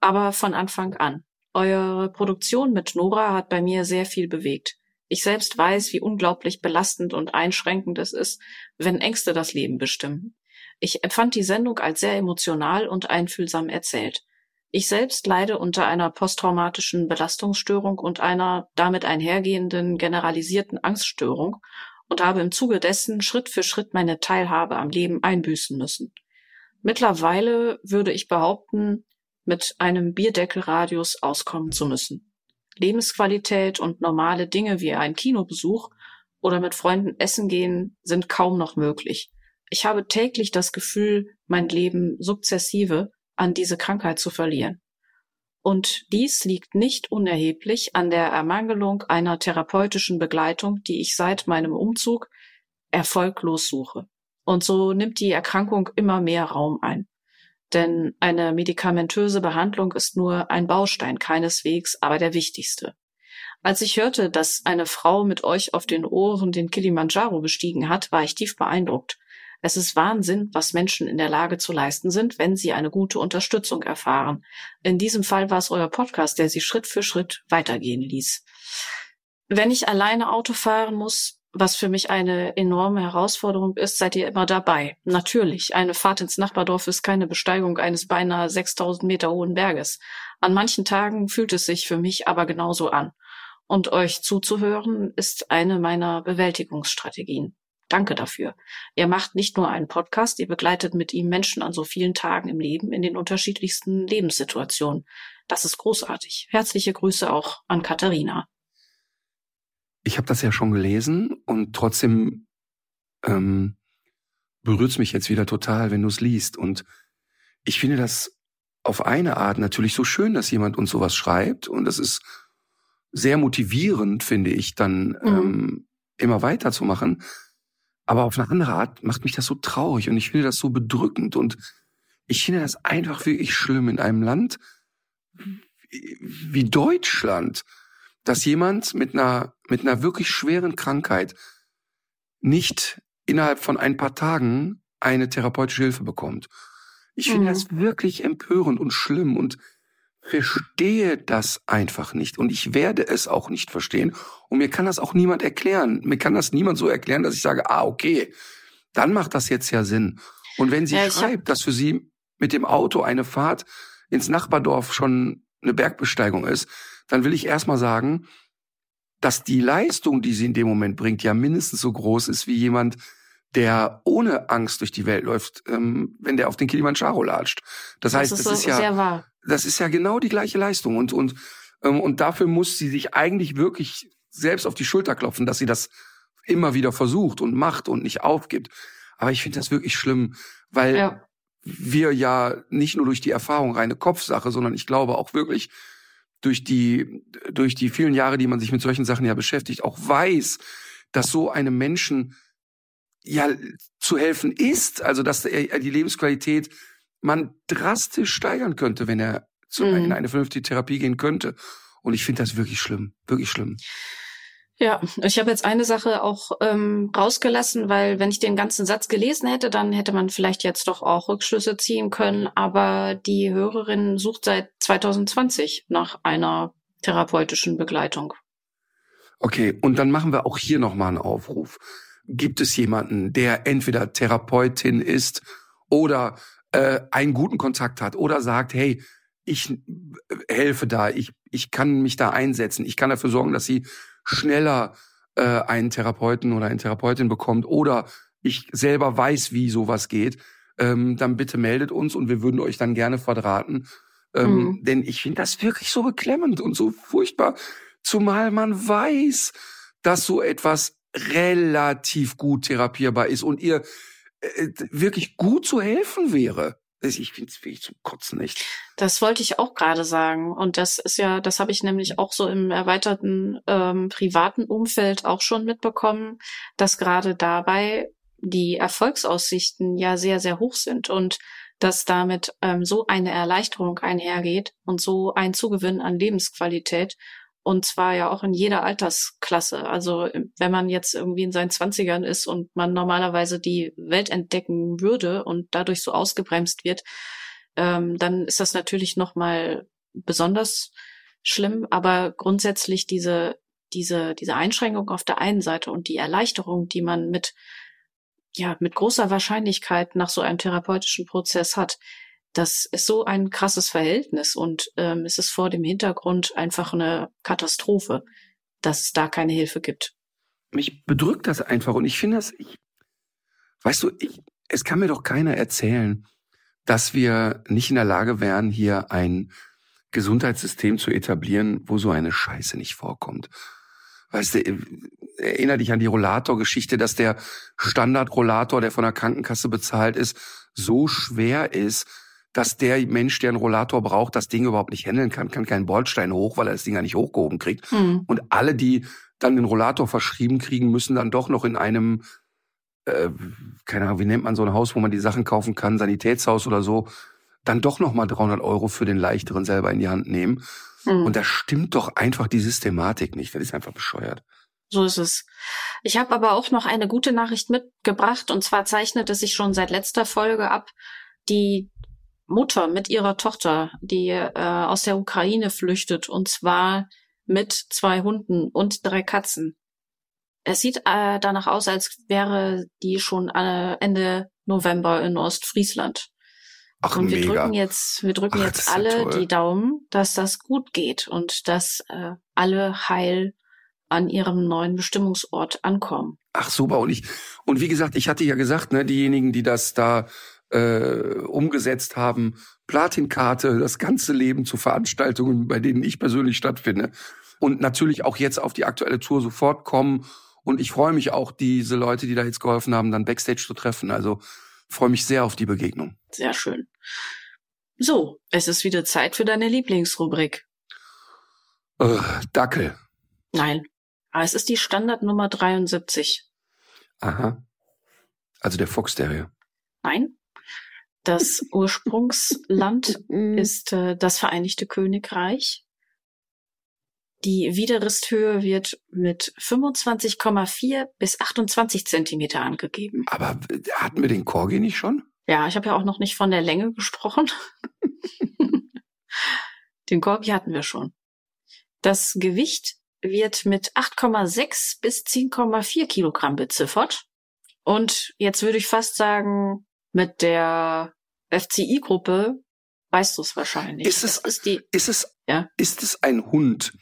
Aber von Anfang an. Eure Produktion mit Nora hat bei mir sehr viel bewegt. Ich selbst weiß, wie unglaublich belastend und einschränkend es ist, wenn Ängste das Leben bestimmen. Ich empfand die Sendung als sehr emotional und einfühlsam erzählt. Ich selbst leide unter einer posttraumatischen Belastungsstörung und einer damit einhergehenden generalisierten Angststörung und habe im Zuge dessen Schritt für Schritt meine Teilhabe am Leben einbüßen müssen. Mittlerweile würde ich behaupten, mit einem Bierdeckelradius auskommen zu müssen. Lebensqualität und normale Dinge wie ein Kinobesuch oder mit Freunden essen gehen sind kaum noch möglich. Ich habe täglich das Gefühl, mein Leben sukzessive an diese Krankheit zu verlieren. Und dies liegt nicht unerheblich an der Ermangelung einer therapeutischen Begleitung, die ich seit meinem Umzug erfolglos suche. Und so nimmt die Erkrankung immer mehr Raum ein. Denn eine medikamentöse Behandlung ist nur ein Baustein, keineswegs aber der wichtigste. Als ich hörte, dass eine Frau mit euch auf den Ohren den Kilimanjaro bestiegen hat, war ich tief beeindruckt. Es ist Wahnsinn, was Menschen in der Lage zu leisten sind, wenn sie eine gute Unterstützung erfahren. In diesem Fall war es euer Podcast, der sie Schritt für Schritt weitergehen ließ. Wenn ich alleine Auto fahren muss, was für mich eine enorme Herausforderung ist, seid ihr immer dabei. Natürlich, eine Fahrt ins Nachbardorf ist keine Besteigung eines beinahe 6000 Meter hohen Berges. An manchen Tagen fühlt es sich für mich aber genauso an. Und euch zuzuhören ist eine meiner Bewältigungsstrategien. Danke dafür. Ihr macht nicht nur einen Podcast, ihr begleitet mit ihm Menschen an so vielen Tagen im Leben in den unterschiedlichsten Lebenssituationen. Das ist großartig. Herzliche Grüße auch an Katharina. Ich habe das ja schon gelesen und trotzdem ähm, berührt es mich jetzt wieder total, wenn du es liest. Und ich finde das auf eine Art natürlich so schön, dass jemand uns sowas schreibt. Und das ist sehr motivierend, finde ich, dann Mhm. ähm, immer weiterzumachen. Aber auf eine andere Art macht mich das so traurig und ich finde das so bedrückend. Und ich finde das einfach wirklich schlimm in einem Land wie Deutschland, dass jemand mit einer, mit einer wirklich schweren Krankheit nicht innerhalb von ein paar Tagen eine therapeutische Hilfe bekommt. Ich finde mhm. das wirklich empörend und schlimm und verstehe das einfach nicht und ich werde es auch nicht verstehen und mir kann das auch niemand erklären. Mir kann das niemand so erklären, dass ich sage, ah, okay, dann macht das jetzt ja Sinn. Und wenn sie ja, schreibt, dass für sie mit dem Auto eine Fahrt ins Nachbardorf schon eine Bergbesteigung ist, dann will ich erstmal sagen, dass die Leistung, die sie in dem Moment bringt, ja mindestens so groß ist wie jemand, der ohne Angst durch die Welt läuft, ähm, wenn der auf den Kilimanjaro latscht. Das, das heißt, ist das so ist ja, das ist ja genau die gleiche Leistung und und ähm, und dafür muss sie sich eigentlich wirklich selbst auf die Schulter klopfen, dass sie das immer wieder versucht und macht und nicht aufgibt. Aber ich finde das wirklich schlimm, weil ja. wir ja nicht nur durch die Erfahrung reine Kopfsache, sondern ich glaube auch wirklich durch die durch die vielen Jahre, die man sich mit solchen Sachen ja beschäftigt, auch weiß, dass so einem Menschen ja zu helfen ist, also dass er die Lebensqualität man drastisch steigern könnte, wenn er zu, mhm. in eine vernünftige Therapie gehen könnte. Und ich finde das wirklich schlimm, wirklich schlimm. Ja, ich habe jetzt eine Sache auch ähm, rausgelassen, weil wenn ich den ganzen Satz gelesen hätte, dann hätte man vielleicht jetzt doch auch Rückschlüsse ziehen können. Aber die Hörerin sucht seit 2020 nach einer therapeutischen Begleitung. Okay, und dann machen wir auch hier nochmal einen Aufruf gibt es jemanden, der entweder Therapeutin ist oder äh, einen guten Kontakt hat oder sagt, hey, ich äh, helfe da, ich, ich kann mich da einsetzen, ich kann dafür sorgen, dass sie schneller äh, einen Therapeuten oder eine Therapeutin bekommt oder ich selber weiß, wie sowas geht, ähm, dann bitte meldet uns und wir würden euch dann gerne verdrahten. Ähm, mhm. Denn ich finde das wirklich so beklemmend und so furchtbar, zumal man weiß, dass so etwas relativ gut therapierbar ist und ihr äh, wirklich gut zu helfen wäre. Ich finde es wirklich zum Kotzen nicht. Das wollte ich auch gerade sagen. Und das ist ja, das habe ich nämlich auch so im erweiterten ähm, privaten Umfeld auch schon mitbekommen, dass gerade dabei die Erfolgsaussichten ja sehr, sehr hoch sind und dass damit ähm, so eine Erleichterung einhergeht und so ein Zugewinn an Lebensqualität und zwar ja auch in jeder Altersklasse. Also wenn man jetzt irgendwie in seinen Zwanzigern ist und man normalerweise die Welt entdecken würde und dadurch so ausgebremst wird, ähm, dann ist das natürlich nochmal besonders schlimm. Aber grundsätzlich diese, diese, diese Einschränkung auf der einen Seite und die Erleichterung, die man mit, ja, mit großer Wahrscheinlichkeit nach so einem therapeutischen Prozess hat, das ist so ein krasses Verhältnis und ähm, es ist vor dem Hintergrund einfach eine Katastrophe, dass es da keine Hilfe gibt. Mich bedrückt das einfach und ich finde das, ich, weißt du, ich, es kann mir doch keiner erzählen, dass wir nicht in der Lage wären, hier ein Gesundheitssystem zu etablieren, wo so eine Scheiße nicht vorkommt. Weißt du, erinnere dich an die Rollator-Geschichte, dass der Standard-Rollator, der von der Krankenkasse bezahlt ist, so schwer ist, dass der Mensch, der einen Rollator braucht, das Ding überhaupt nicht handeln kann, kann keinen Bordstein hoch, weil er das Ding ja nicht hochgehoben kriegt. Mhm. Und alle, die dann den Rollator verschrieben kriegen, müssen dann doch noch in einem, äh, keine Ahnung, wie nennt man so ein Haus, wo man die Sachen kaufen kann, Sanitätshaus oder so, dann doch noch mal 300 Euro für den leichteren selber in die Hand nehmen. Mhm. Und da stimmt doch einfach die Systematik nicht. Das ist einfach bescheuert. So ist es. Ich habe aber auch noch eine gute Nachricht mitgebracht. Und zwar zeichnet es sich schon seit letzter Folge ab, die Mutter mit ihrer Tochter, die äh, aus der Ukraine flüchtet, und zwar mit zwei Hunden und drei Katzen. Es sieht äh, danach aus, als wäre die schon äh, Ende November in Ostfriesland. Ach, und wir mega. drücken jetzt, wir drücken Ach, jetzt alle ja die Daumen, dass das gut geht und dass äh, alle heil an ihrem neuen Bestimmungsort ankommen. Ach super und ich und wie gesagt, ich hatte ja gesagt, ne, diejenigen, die das da äh, umgesetzt haben, Platinkarte, das ganze Leben zu Veranstaltungen, bei denen ich persönlich stattfinde. Und natürlich auch jetzt auf die aktuelle Tour sofort kommen. Und ich freue mich auch, diese Leute, die da jetzt geholfen haben, dann Backstage zu treffen. Also freue mich sehr auf die Begegnung. Sehr schön. So, es ist wieder Zeit für deine Lieblingsrubrik. Äh, Dackel. Nein, aber es ist die Standardnummer 73. Aha. Also der Fox Terrier. Nein, Das Ursprungsland Mhm. ist äh, das Vereinigte Königreich. Die Widerristhöhe wird mit 25,4 bis 28 Zentimeter angegeben. Aber äh, hatten wir den Corgi nicht schon? Ja, ich habe ja auch noch nicht von der Länge gesprochen. den Corgi hatten wir schon. Das Gewicht wird mit 8,6 bis 10,4 Kilogramm beziffert. Und jetzt würde ich fast sagen, mit der FCI-Gruppe weißt du es wahrscheinlich. Ist es- ist die, Ist es, Ja. ist es ein Hund,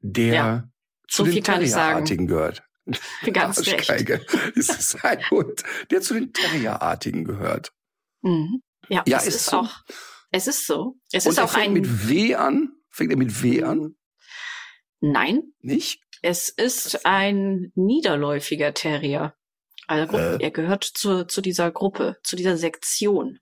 der Ja. zu So den. Terrierartigen gehört? ganz recht. Arschgeige. Ist es ein Hund, der zu den Terrierartigen gehört? Mhm. Ja, Ja, es ist ist, so. auch, es ist so. Es Und ist er auch fängt ein, mit W an? Fängt er mit W an? nein, Nicht? Es ist ein niederläufiger Terrier. Also Äh. er gehört zu, zu dieser Gruppe, zu dieser Sektion.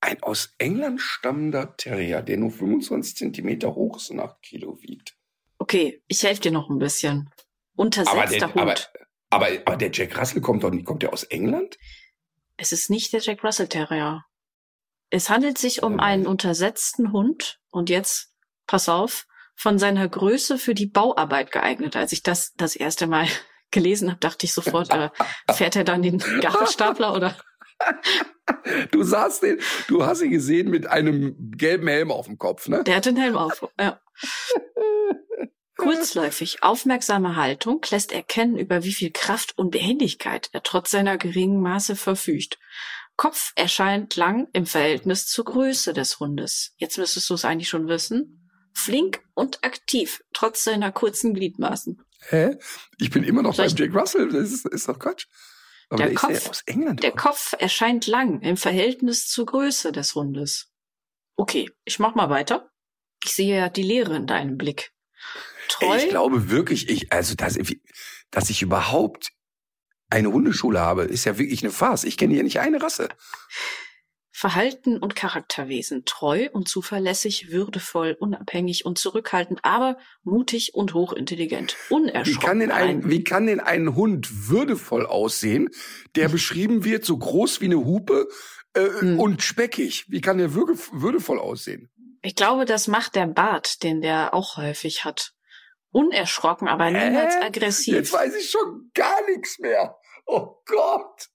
Ein aus England stammender Terrier, der nur 25 Zentimeter hoch ist und 8 Kilo wiegt. Okay, ich helfe dir noch ein bisschen. Untersetzter Aber der, Hund. aber, aber, aber der Jack Russell kommt doch nicht, kommt der aus England? es ist nicht der Jack Russell Terrier. Es handelt sich um Äh. einen untersetzten Hund und jetzt, pass auf, von seiner Größe für die Bauarbeit geeignet. Als ich das das erste Mal gelesen habe, dachte ich sofort, äh, fährt er dann den Gabelstapler oder Du sahst den, du hast ihn gesehen mit einem gelben Helm auf dem Kopf, ne? Der hat den Helm auf. Ja. Kurzläufig aufmerksame Haltung lässt erkennen, über wie viel Kraft und Behendigkeit er trotz seiner geringen Maße verfügt. Kopf erscheint lang im Verhältnis zur Größe des Hundes. Jetzt müsstest du es eigentlich schon wissen. Flink und aktiv, trotz seiner kurzen Gliedmaßen. Hä? Ich bin immer noch Soll beim Jack Russell, das ist, ist doch Quatsch. Aber Der der, Kopf- ja England. Der? Kopf erscheint lang im Verhältnis zur Größe des Hundes. Okay, ich mach mal weiter. Ich sehe ja die Leere in deinem Blick. Treu. Ich glaube wirklich, ich, also, dass, dass ich überhaupt eine Hundeschule habe, ist ja wirklich eine Farce. Ich kenne hier nicht eine Rasse. Verhalten und Charakterwesen, treu und zuverlässig, würdevoll, unabhängig und zurückhaltend, aber mutig und hochintelligent, Wie unerschrocken. kann denn ein, wie kann denn ein Hund würdevoll aussehen, der beschrieben wird, so groß wie eine Hupe äh, Hm. und speckig? Wie kann der würdevoll aussehen? ich glaube, das macht der Bart, den der auch häufig hat. Unerschrocken, aber niemals Jetzt aggressiv. weiß ich schon gar nichts mehr. Oh Gott.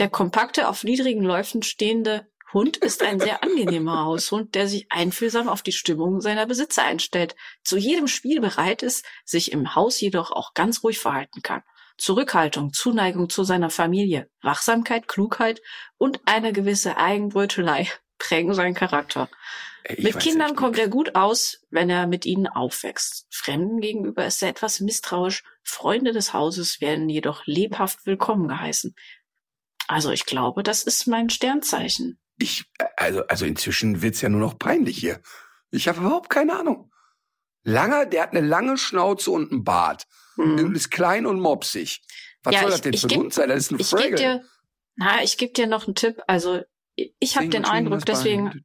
Der kompakte, auf niedrigen Läufen stehende Hund ist ein sehr angenehmer Haushund, der sich einfühlsam auf die Stimmung seiner Besitzer einstellt, zu jedem Spiel bereit ist, sich im Haus jedoch auch ganz ruhig verhalten kann. Zurückhaltung, Zuneigung zu seiner Familie, Wachsamkeit, Klugheit und eine gewisse Eigenbrötelei prägen seinen Charakter. Ich mit Kindern kommt er gut aus, wenn er mit ihnen aufwächst. Fremden gegenüber ist er etwas misstrauisch. Freunde des Hauses werden jedoch lebhaft willkommen geheißen. Also ich glaube, das ist mein Sternzeichen. Ich, also, also inzwischen wird's ja nur noch peinlich hier. Ich habe überhaupt keine Ahnung. Langer, der hat eine lange Schnauze und einen Bart. Hm. Ist klein und mopsig. Was Ja, soll ich- das denn für ein geb- sein? Das ist ein Ich Fraggle. dir, na, ich gebe dir noch einen Tipp. Also ich habe den Eindruck, deswegen.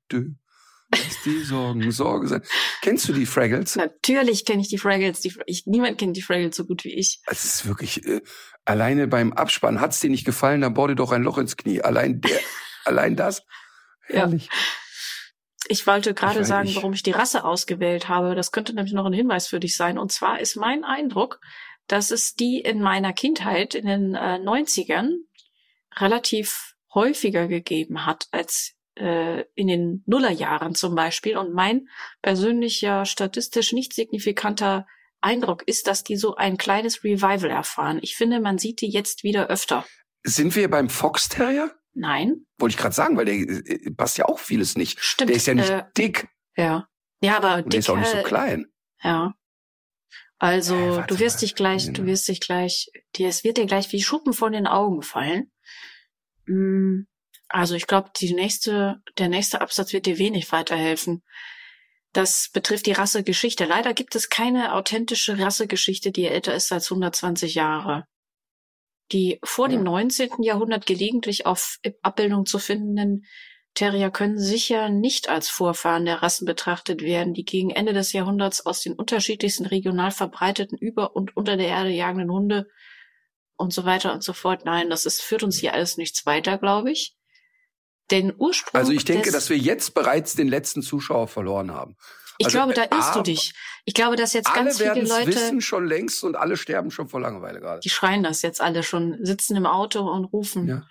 Lass die Sorgen Sorge sein. Kennst du die Fraggles? natürlich kenne ich die Fraggles. Die, ich, niemand kennt die Fraggles so gut wie ich. Es ist wirklich, äh, alleine beim Abspann hat's dir nicht gefallen, dann bau dir doch ein Loch ins Knie. Allein der, allein das. Ja. Herrlich. Ich wollte gerade sagen, warum ich die Rasse ausgewählt habe. Das könnte nämlich noch ein Hinweis für dich sein. Und zwar ist mein Eindruck, dass es die in meiner Kindheit in den äh, 90ern relativ häufiger gegeben hat als äh, in den Nullerjahren zum Beispiel. Und mein persönlicher statistisch nicht signifikanter Eindruck ist, dass die so ein kleines Revival erfahren. Ich finde, man sieht die jetzt wieder öfter. Sind wir beim Fox Terrier? Nein, Wollte ich gerade sagen, weil der äh, passt ja auch vieles nicht. stimmt. Der ist ja nicht Äh, dick ja. Ja, aber und der ist auch nicht so äh, klein. Ja. Also, warte du wirst mal. dich gleich, du Genau. wirst dich gleich, dir, es wird dir gleich wie Schuppen von den Augen fallen. Mm, Also, ich glaube, die nächste, der nächste Absatz wird dir wenig weiterhelfen. Das betrifft die Rassegeschichte. Leider gibt es keine authentische Rassegeschichte, die älter ist als 120 Jahre. Die vor dem Ja. 19. Jahrhundert gelegentlich auf Abbildungen zu findenden Terrier können sicher nicht als Vorfahren der Rassen betrachtet werden, die gegen Ende des Jahrhunderts aus den unterschiedlichsten regional verbreiteten über und unter der Erde jagenden Hunde und so weiter und so fort. Nein, das ist, führt uns hier alles nichts weiter, glaube ich. Den Ursprung. Also ich denke, dass wir jetzt bereits den letzten Zuschauer verloren haben. Ich also, glaube, da irrst du aber dich. Ich glaube, dass jetzt Alle ganz viele Leute, wissen schon längst und alle sterben schon vor Langeweile gerade. die schreien das jetzt alle schon, sitzen im Auto und rufen Ja.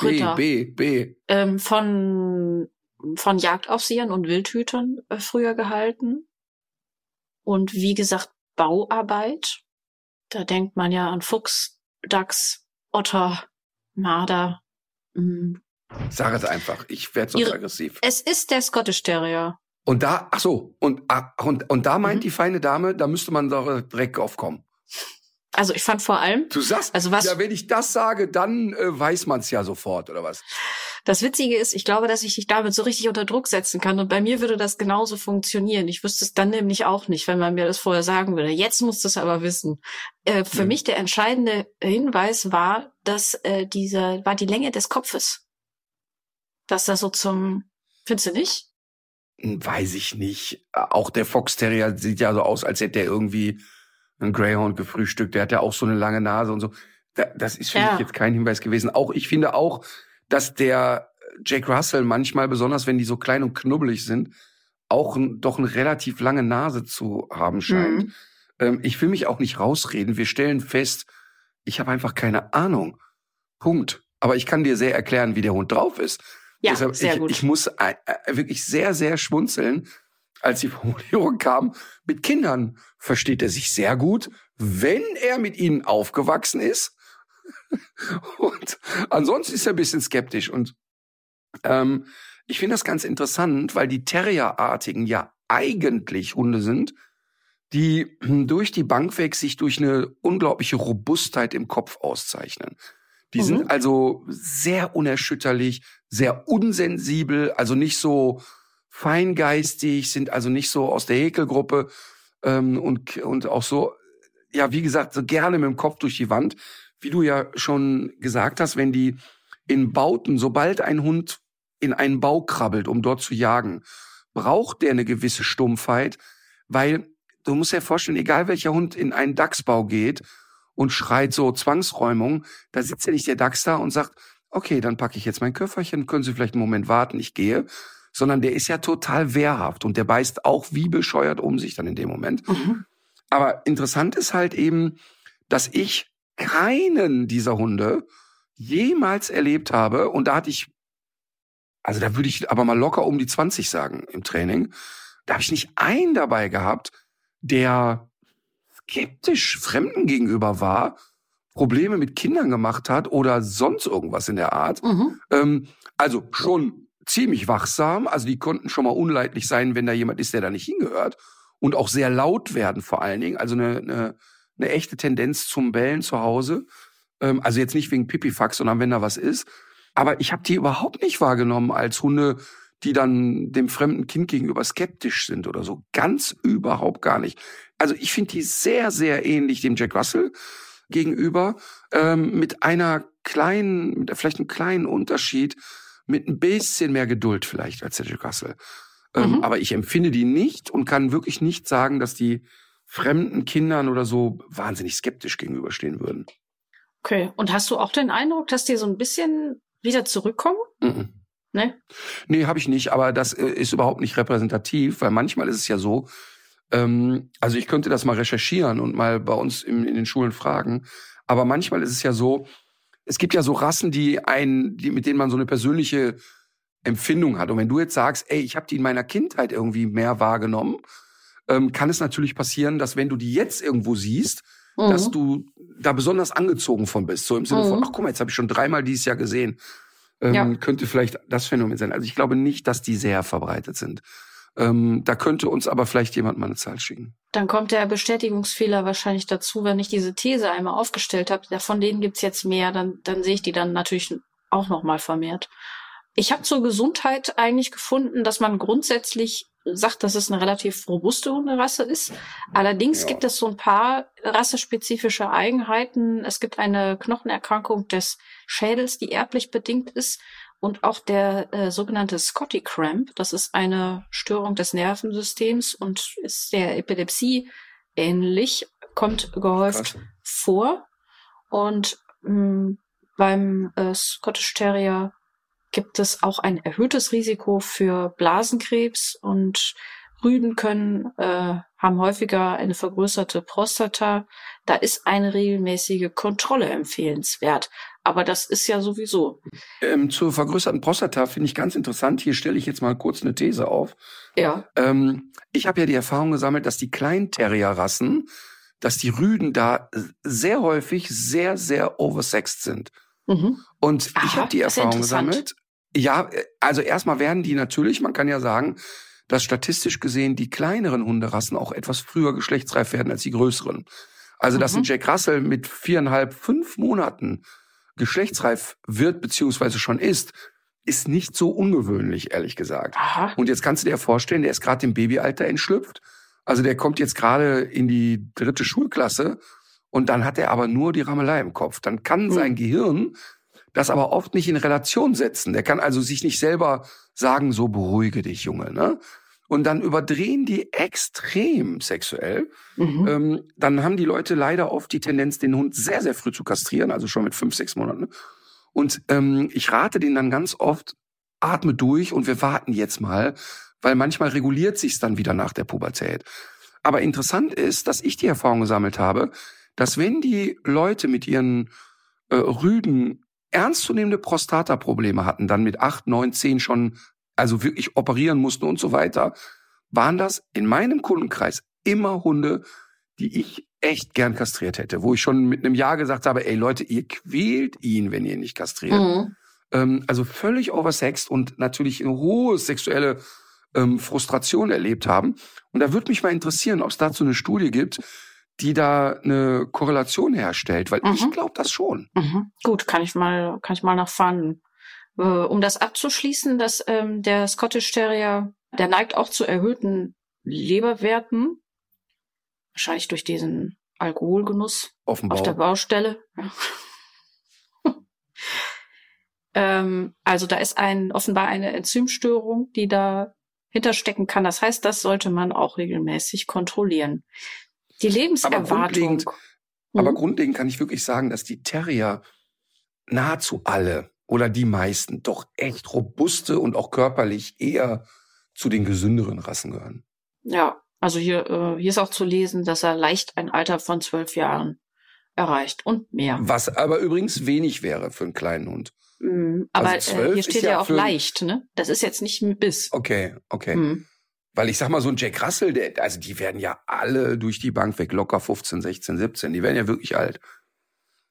B, Ritter. B, B. Ähm, von, von Jagdaufsehern und Wildhütern äh, früher gehalten. Und wie gesagt, Bauarbeit. Da denkt man ja an Fuchs, Dachs, Otter, Marder. Mm. Sag es einfach. Ich werde sonst Ihre- aggressiv. Es ist der Scottish Terrier. Und da, ach so, und, ah, und, und da meint Mhm. die feine Dame, da müsste man doch direkt aufkommen. Also ich fand vor allem, Du sagst, Also was- ja, wenn ich das sage, dann äh, weiß man es ja sofort, oder was? Das Witzige ist, ich glaube, dass ich dich damit so richtig unter Druck setzen kann. Und bei mir würde das genauso funktionieren. Ich wüsste es dann nämlich auch nicht, wenn man mir das vorher sagen würde. Jetzt musst du es aber wissen. Äh, für Mhm. mich der entscheidende Hinweis war, dass äh, dieser war die Länge des Kopfes. Dass das so zum, findest du nicht? Hm, Weiß ich nicht. Auch der Fox Terrier sieht ja so aus, als hätte er irgendwie einen Greyhound gefrühstückt. Der hat ja auch so eine lange Nase und so. Da, das ist für Ja. mich jetzt kein Hinweis gewesen. Auch ich finde auch, dass der Jake Russell manchmal, besonders wenn die so klein und knubbelig sind, auch ein, doch eine relativ lange Nase zu haben scheint. Mhm. Ähm, ich will mich auch nicht rausreden. Wir stellen fest, ich habe einfach keine Ahnung. Punkt. Aber ich kann dir sehr erklären, wie der Hund drauf ist. Ja, Deshalb, sehr ich, gut. ich muss äh, äh, wirklich sehr, sehr schmunzeln, als die Formulierung kam, mit Kindern versteht er sich sehr gut, wenn er mit ihnen aufgewachsen ist. Und ansonsten ist er ein bisschen skeptisch. Und ähm, ich finde das ganz interessant, weil die Terrierartigen ja eigentlich Hunde sind, die durch die Bank weg sich durch eine unglaubliche Robustheit im Kopf auszeichnen. Die Mhm. sind also sehr unerschütterlich, sehr unsensibel, also nicht so feingeistig, sind also nicht so aus der Häkelgruppe ähm, und, und auch so, ja, wie gesagt, so gerne mit dem Kopf durch die Wand. Wie du ja schon gesagt hast, wenn die in Bauten, sobald ein Hund in einen Bau krabbelt, um dort zu jagen, braucht der eine gewisse Stumpfheit, weil du musst dir vorstellen, egal welcher Hund in einen Dachsbau geht und schreit so Zwangsräumung, da sitzt ja nicht der Dachs da und sagt, okay, dann packe ich jetzt mein Köfferchen, können Sie vielleicht einen Moment warten, ich gehe, sondern der ist ja total wehrhaft und der beißt auch wie bescheuert um sich dann in dem Moment. Mhm. Aber interessant ist halt eben, dass ich keinen dieser Hunde jemals erlebt habe. Und da hatte ich, also da würde ich aber mal locker um die 20 sagen im Training, da habe ich nicht einen dabei gehabt, der skeptisch Fremden gegenüber war, Probleme mit Kindern gemacht hat oder sonst irgendwas in der Art. Mhm. Ähm, also schon ziemlich wachsam. Also die konnten schon mal unleidlich sein, wenn da jemand ist, der da nicht hingehört. Und auch sehr laut werden vor allen Dingen. Also eine, eine, eine echte Tendenz zum Bellen zu Hause. Ähm, also jetzt nicht wegen Pipifax, sondern wenn da was ist. Aber ich habe die überhaupt nicht wahrgenommen als Hunde, die dann dem fremden Kind gegenüber skeptisch sind oder so. Ganz überhaupt gar nicht. Also ich finde die sehr, sehr ähnlich dem Jack Russell gegenüber, ähm, mit einer kleinen, mit vielleicht einem kleinen Unterschied, mit ein bisschen mehr Geduld vielleicht als der Russell. Ähm, Mhm. aber ich empfinde die nicht und kann wirklich nicht sagen, dass die fremden Kindern oder so wahnsinnig skeptisch gegenüberstehen würden. Okay. Und hast du auch den Eindruck, dass die so ein bisschen wieder zurückkommen? Mhm. Ne? Nee, habe ich nicht, aber das äh, ist überhaupt nicht repräsentativ, weil manchmal ist es ja so, ähm, also ich könnte das mal recherchieren und mal bei uns in, in den Schulen fragen, aber manchmal ist es ja so, es gibt ja so Rassen, die ein, die, mit denen man so eine persönliche Empfindung hat. Und wenn du jetzt sagst, ey, ich habe die in meiner Kindheit irgendwie mehr wahrgenommen, ähm, kann es natürlich passieren, dass wenn du die jetzt irgendwo siehst, Mhm. dass du da besonders angezogen von bist. So im Sinne von, Mhm. ach guck mal, jetzt habe ich schon dreimal dieses Jahr gesehen. Ähm, Ja. Könnte vielleicht das Phänomen sein. Also ich glaube nicht, dass die sehr verbreitet sind. Ähm, da könnte uns aber vielleicht jemand mal eine Zahl schicken. Dann kommt der Bestätigungsfehler wahrscheinlich dazu, wenn ich diese These einmal aufgestellt habe, ja, von denen gibt's jetzt mehr, dann, dann sehe ich die dann natürlich auch nochmal vermehrt. Ich habe zur Gesundheit eigentlich gefunden, dass man grundsätzlich sagt, dass es eine relativ robuste Hunderasse ist. Allerdings Ja. gibt es so ein paar rassespezifische Eigenheiten. Es gibt eine Knochenerkrankung des Schädels, die erblich bedingt ist. Und auch der äh, sogenannte Scotty Cramp, das ist eine Störung des Nervensystems und ist der Epilepsie ähnlich, kommt gehäuft Krass. vor. Und mh, beim äh, Scottish Terrier gibt es auch ein erhöhtes Risiko für Blasenkrebs und Rüden können, äh, haben häufiger eine vergrößerte Prostata. Da ist eine regelmäßige Kontrolle empfehlenswert. Aber das ist ja sowieso. Ähm, zur vergrößerten Prostata finde ich ganz interessant. Hier stelle ich jetzt mal kurz eine These auf. Ja. Ähm, ich habe ja die Erfahrung gesammelt, dass die Kleinterrierrassen, dass die Rüden da sehr häufig sehr, sehr oversexed sind. Mhm. Und ich habe die Erfahrung gesammelt. Ja, äh, also erstmal werden die natürlich, man kann ja sagen, dass statistisch gesehen die kleineren Hunderassen auch etwas früher geschlechtsreif werden als die größeren. Also, dass Mhm. ein Jack Russell mit viereinhalb, fünf Monaten geschlechtsreif wird beziehungsweise schon ist, ist nicht so ungewöhnlich, ehrlich gesagt. Aha. Und jetzt kannst du dir vorstellen, der ist gerade im Babyalter entschlüpft. Also der kommt jetzt gerade in die dritte Schulklasse und dann hat er aber nur die Rammelei im Kopf. Dann kann Hm. sein Gehirn das aber oft nicht in Relation setzen. Der kann also sich nicht selber sagen, so beruhige dich, Junge. Ne? Und dann überdrehen die extrem sexuell. Mhm. Ähm, dann haben die Leute leider oft die Tendenz, den Hund sehr, sehr früh zu kastrieren, also schon mit fünf, sechs Monaten. Und ähm, ich rate denen dann ganz oft, atme durch und wir warten jetzt mal, weil manchmal reguliert sich's dann wieder nach der Pubertät. Aber interessant ist, dass ich die Erfahrung gesammelt habe, dass wenn die Leute mit ihren äh, Rüden ernstzunehmende Prostataprobleme hatten, dann mit acht, neun, zehn schon, also wirklich operieren mussten und so weiter, waren das in meinem Kundenkreis immer Hunde, die ich echt gern kastriert hätte, wo ich schon mit einem Jahr gesagt habe, ey Leute, ihr quält ihn, wenn ihr ihn nicht kastriert. Mhm. Ähm, also völlig oversext und natürlich eine hohe sexuelle ähm, Frustration erlebt haben. Und da würde mich mal interessieren, ob es dazu eine Studie gibt, die da eine Korrelation herstellt, weil ich Mhm. glaube das schon. Mhm. Gut, kann ich mal, kann ich mal nachfahren. Äh, um das abzuschließen, dass ähm, der Scottish Terrier, der neigt auch zu erhöhten Leberwerten, wahrscheinlich durch diesen Alkoholgenuss Offenbar. auf der Baustelle. Ähm, also da ist ein offenbar eine Enzymstörung, die da hinterstecken kann. Das heißt, das sollte man auch regelmäßig kontrollieren. Die Lebenserwartung. grundlegend- Aber Mhm. grundlegend kann ich wirklich sagen, dass die Terrier nahezu alle oder die meisten doch echt robuste und auch körperlich eher zu den gesünderen Rassen gehören. Ja, also hier, äh, hier ist auch zu lesen, dass er leicht ein Alter von zwölf Jahren erreicht und mehr. Was aber übrigens wenig wäre für einen kleinen Hund. Mhm. Aber Also äh, 12 hier steht ja ja auch leicht, ne? Das ist jetzt nicht ein Biss. Okay, okay. Mhm. Weil ich sag mal, so ein Jack Russell, der, also die werden ja alle durch die Bank weg, locker 15, 16, 17. Die werden ja wirklich alt.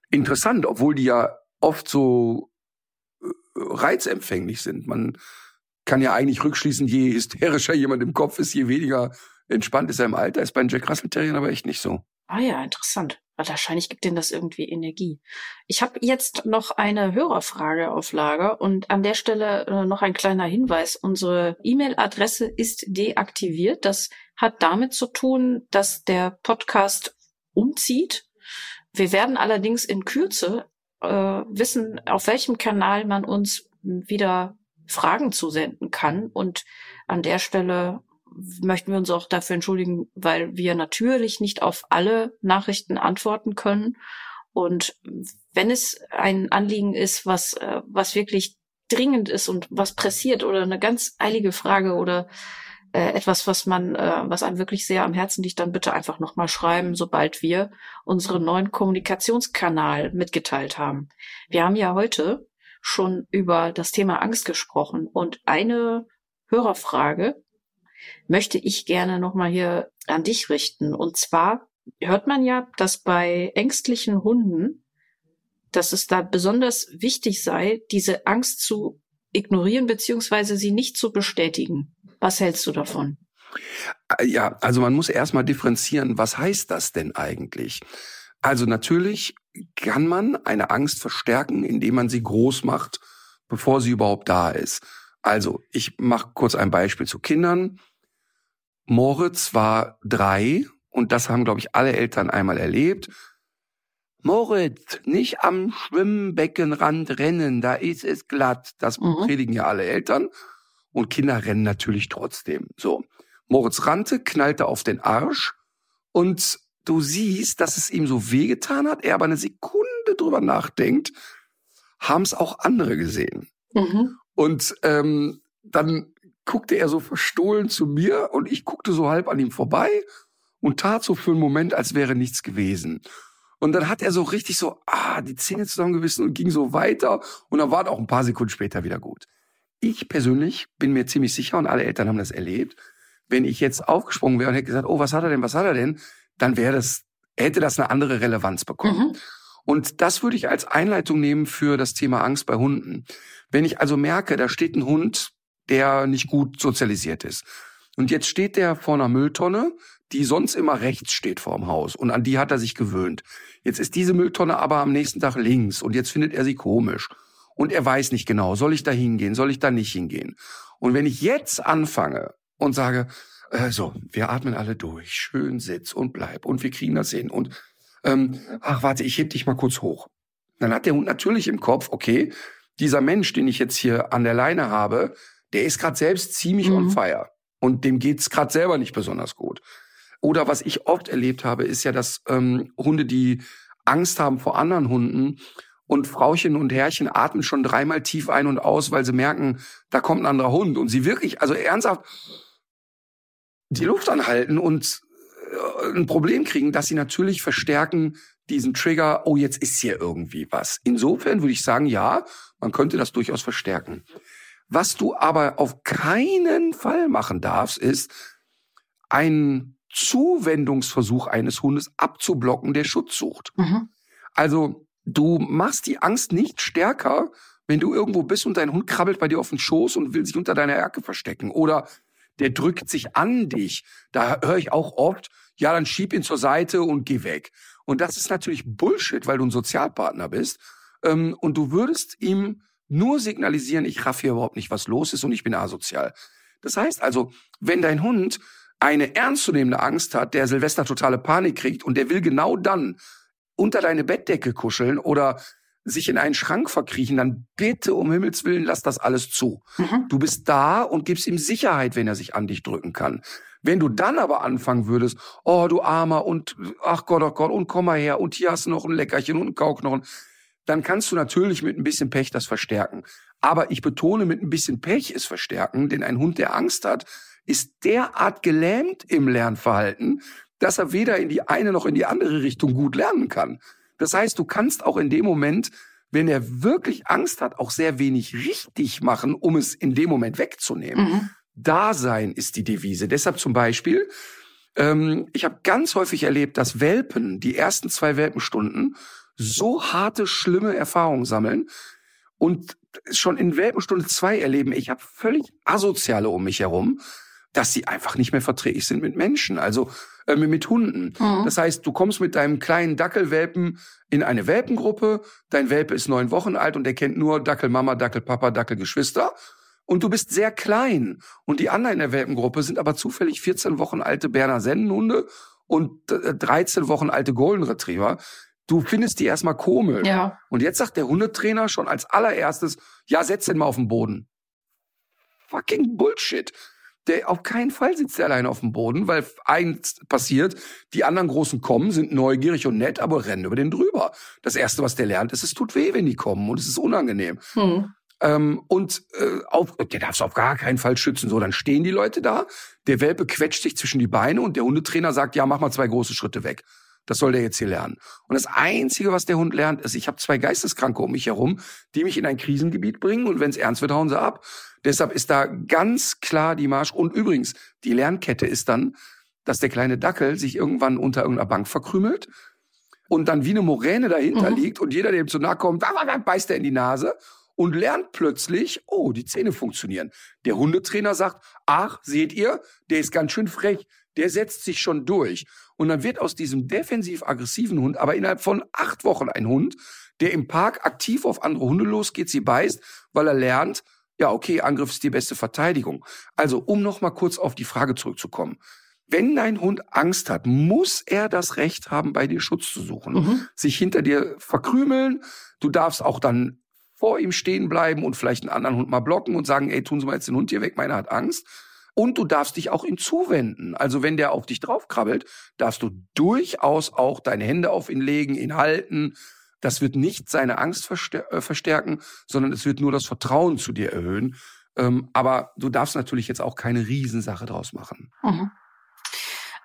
Interessant, obwohl die ja oft so reizempfänglich sind. Man kann ja eigentlich rückschließen, je hysterischer jemand im Kopf ist, je weniger entspannt ist er im Alter. Ist bei den Jack Russell Terriern aber echt nicht so. Ah ja, interessant. Wahrscheinlich gibt denen das irgendwie Energie. Ich habe jetzt noch eine Hörerfrage auf Lager und an der Stelle äh, noch ein kleiner Hinweis. Unsere E-Mail-Adresse ist deaktiviert. Das hat damit zu tun, dass der Podcast umzieht. Wir werden allerdings in Kürze äh, wissen, auf welchem Kanal man uns wieder Fragen zusenden kann. Und an der Stelle möchten wir uns auch dafür entschuldigen, weil wir natürlich nicht auf alle Nachrichten antworten können. Und wenn es ein Anliegen ist, was, äh, was wirklich dringend ist und was pressiert oder eine ganz eilige Frage oder äh, etwas, was man, äh, was einem wirklich sehr am Herzen liegt, dann bitte einfach nochmal schreiben, sobald wir unseren neuen Kommunikationskanal mitgeteilt haben. Wir haben ja heute schon über das Thema Angst gesprochen und eine Hörerfrage möchte ich gerne nochmal hier an dich richten. Und zwar hört man ja, dass bei ängstlichen Hunden, dass es da besonders wichtig sei, diese Angst zu ignorieren beziehungsweise sie nicht zu bestätigen. Was hältst du davon? Äh, Ja, also man muss erstmal differenzieren, was heißt das denn eigentlich? Also natürlich kann man eine Angst verstärken, indem man sie groß macht, bevor sie überhaupt da ist. Also, ich mache kurz ein Beispiel zu Kindern. Moritz war drei und das haben, glaube ich, alle Eltern einmal erlebt. Moritz, nicht am Schwimmbeckenrand rennen, da ist es glatt. Das Mhm. predigen ja alle Eltern. Und Kinder rennen natürlich trotzdem. So. Moritz rannte, knallte auf den Arsch und du siehst, dass es ihm so wehgetan hat, er aber eine Sekunde drüber nachdenkt, haben es auch andere gesehen. Mhm. Und ähm, dann guckte er so verstohlen zu mir und ich guckte so halb an ihm vorbei und tat so für einen Moment, als wäre nichts gewesen. Und dann hat er so richtig so, ah, die Zähne zusammengebissen und ging so weiter. Und dann war es auch ein paar Sekunden später wieder gut. Ich persönlich bin mir ziemlich sicher, und alle Eltern haben das erlebt, wenn ich jetzt aufgesprungen wäre und hätte gesagt, oh, was hat er denn, was hat er denn, dann wäre das, hätte das eine andere Relevanz bekommen. Mhm. Und das würde ich als Einleitung nehmen für das Thema Angst bei Hunden. Wenn ich also merke, da steht ein Hund, der nicht gut sozialisiert ist. Und jetzt steht der vor einer Mülltonne, die sonst immer rechts steht vorm Haus. Und an die hat er sich gewöhnt. Jetzt ist diese Mülltonne aber am nächsten Tag links und jetzt findet er sie komisch. Und er weiß nicht genau, soll ich da hingehen, soll ich da nicht hingehen. Und wenn ich jetzt anfange und sage, äh, so, wir atmen alle durch, schön sitz und bleib und wir kriegen das hin und ähm, ach warte, ich heb dich mal kurz hoch. Dann hat der Hund natürlich im Kopf, okay, dieser Mensch, den ich jetzt hier an der Leine habe, der ist gerade selbst ziemlich mhm. on fire und dem geht's gerade selber nicht besonders gut. Oder was ich oft erlebt habe, ist ja, dass ähm, Hunde, die Angst haben vor anderen Hunden und Frauchen und Herrchen atmen schon dreimal tief ein und aus, weil sie merken, da kommt ein anderer Hund und sie wirklich, also ernsthaft die Luft anhalten und äh, ein Problem kriegen, dass sie natürlich verstärken diesen Trigger, oh, jetzt ist hier irgendwie was. Insofern würde ich sagen, ja, man könnte das durchaus verstärken. Was du aber auf keinen Fall machen darfst, ist, einen Zuwendungsversuch eines Hundes abzublocken, der Schutz sucht. Mhm. Also du machst die Angst nicht stärker, wenn du irgendwo bist und dein Hund krabbelt bei dir auf den Schoß und will sich unter deiner Jacke verstecken oder der drückt sich an dich. Da höre ich auch oft, ja, dann schieb ihn zur Seite und geh weg. Und das ist natürlich Bullshit, weil du ein Sozialpartner bist. Ähm, und du würdest ihm nur signalisieren, ich raff hier überhaupt nicht, was los ist und ich bin asozial. Das heißt also, wenn dein Hund eine ernstzunehmende Angst hat, der Silvester totale Panik kriegt und der will genau dann unter deine Bettdecke kuscheln oder sich in einen Schrank verkriechen, dann bitte um Himmels Willen lass das alles zu. Mhm. Du bist da und gibst ihm Sicherheit, wenn er sich an dich drücken kann. Wenn du dann aber anfangen würdest, oh du Armer und ach Gott, oh Gott und komm mal her und hier hast du noch ein Leckerchen und ein Kauknochen, dann kannst du natürlich mit ein bisschen Pech das verstärken. Aber ich betone, mit ein bisschen Pech ist verstärken, denn ein Hund, der Angst hat, ist derart gelähmt im Lernverhalten, dass er weder in die eine noch in die andere Richtung gut lernen kann. Das heißt, du kannst auch in dem Moment, wenn er wirklich Angst hat, auch sehr wenig richtig machen, um es in dem Moment wegzunehmen. Mhm. Dasein ist die Devise. Deshalb zum Beispiel, ähm, ich habe ganz häufig erlebt, dass Welpen die ersten zwei Welpenstunden so harte, schlimme Erfahrungen sammeln und schon in Welpenstunde zwei erleben, ich habe völlig Asoziale um mich herum, dass sie einfach nicht mehr verträglich sind mit Menschen, also äh, mit Hunden. Mhm. Das heißt, du kommst mit deinem kleinen Dackelwelpen in eine Welpengruppe, dein Welpe ist neun Wochen alt und er kennt nur Dackelmama, Dackelpapa, Dackelgeschwister. Und du bist sehr klein. Und die anderen in der Welpengruppe sind aber zufällig 14 Wochen alte Berner Sennenhunde und 13 äh, Wochen alte Golden Retriever. Du findest die erstmal komisch. Ja. Und jetzt sagt der Hundetrainer schon als allererstes, ja, setz den mal auf den Boden. Fucking Bullshit der auf keinen Fall sitzt er alleine auf dem Boden, weil eins passiert, die anderen Großen kommen, sind neugierig und nett, aber rennen über den drüber. Das Erste, was der lernt, ist, es tut weh, wenn die kommen und es ist unangenehm. Hm. Ähm, und äh, auf, der darf es auf gar keinen Fall schützen. So, dann stehen die Leute da, der Welpe quetscht sich zwischen die Beine und der Hundetrainer sagt, ja, mach mal zwei große Schritte weg. Das soll der jetzt hier lernen. Und das Einzige, was der Hund lernt, ist, ich habe zwei Geisteskranke um mich herum, die mich in ein Krisengebiet bringen und wenn es ernst wird, hauen sie ab. Deshalb ist da ganz klar die Marsch. Und übrigens, die Lernkette ist dann, dass der kleine Dackel sich irgendwann unter irgendeiner Bank verkrümelt und dann wie eine Moräne dahinter mhm. liegt und jeder, der ihm zu nahe kommt, beißt er in die Nase und lernt plötzlich, oh, die Zähne funktionieren. Der Hundetrainer sagt, ach, seht ihr, der ist ganz schön frech, der setzt sich schon durch. Und dann wird aus diesem defensiv-aggressiven Hund aber innerhalb von acht Wochen ein Hund, der im Park aktiv auf andere Hunde losgeht, sie beißt, weil er lernt, ja, okay, Angriff ist die beste Verteidigung. Also, um noch mal kurz auf die Frage zurückzukommen. Wenn dein Hund Angst hat, muss er das Recht haben, bei dir Schutz zu suchen, mhm. sich hinter dir verkrümeln. Du darfst auch dann vor ihm stehen bleiben und vielleicht einen anderen Hund mal blocken und sagen, ey, tun Sie mal jetzt den Hund hier weg, meiner hat Angst. Und du darfst dich auch ihm zuwenden. Also wenn der auf dich draufkrabbelt, darfst du durchaus auch deine Hände auf ihn legen, ihn halten, Das wird nicht seine Angst äh, verstärken, sondern es wird nur das Vertrauen zu dir erhöhen. Ähm, aber du darfst natürlich jetzt auch keine Riesensache draus machen. Mhm.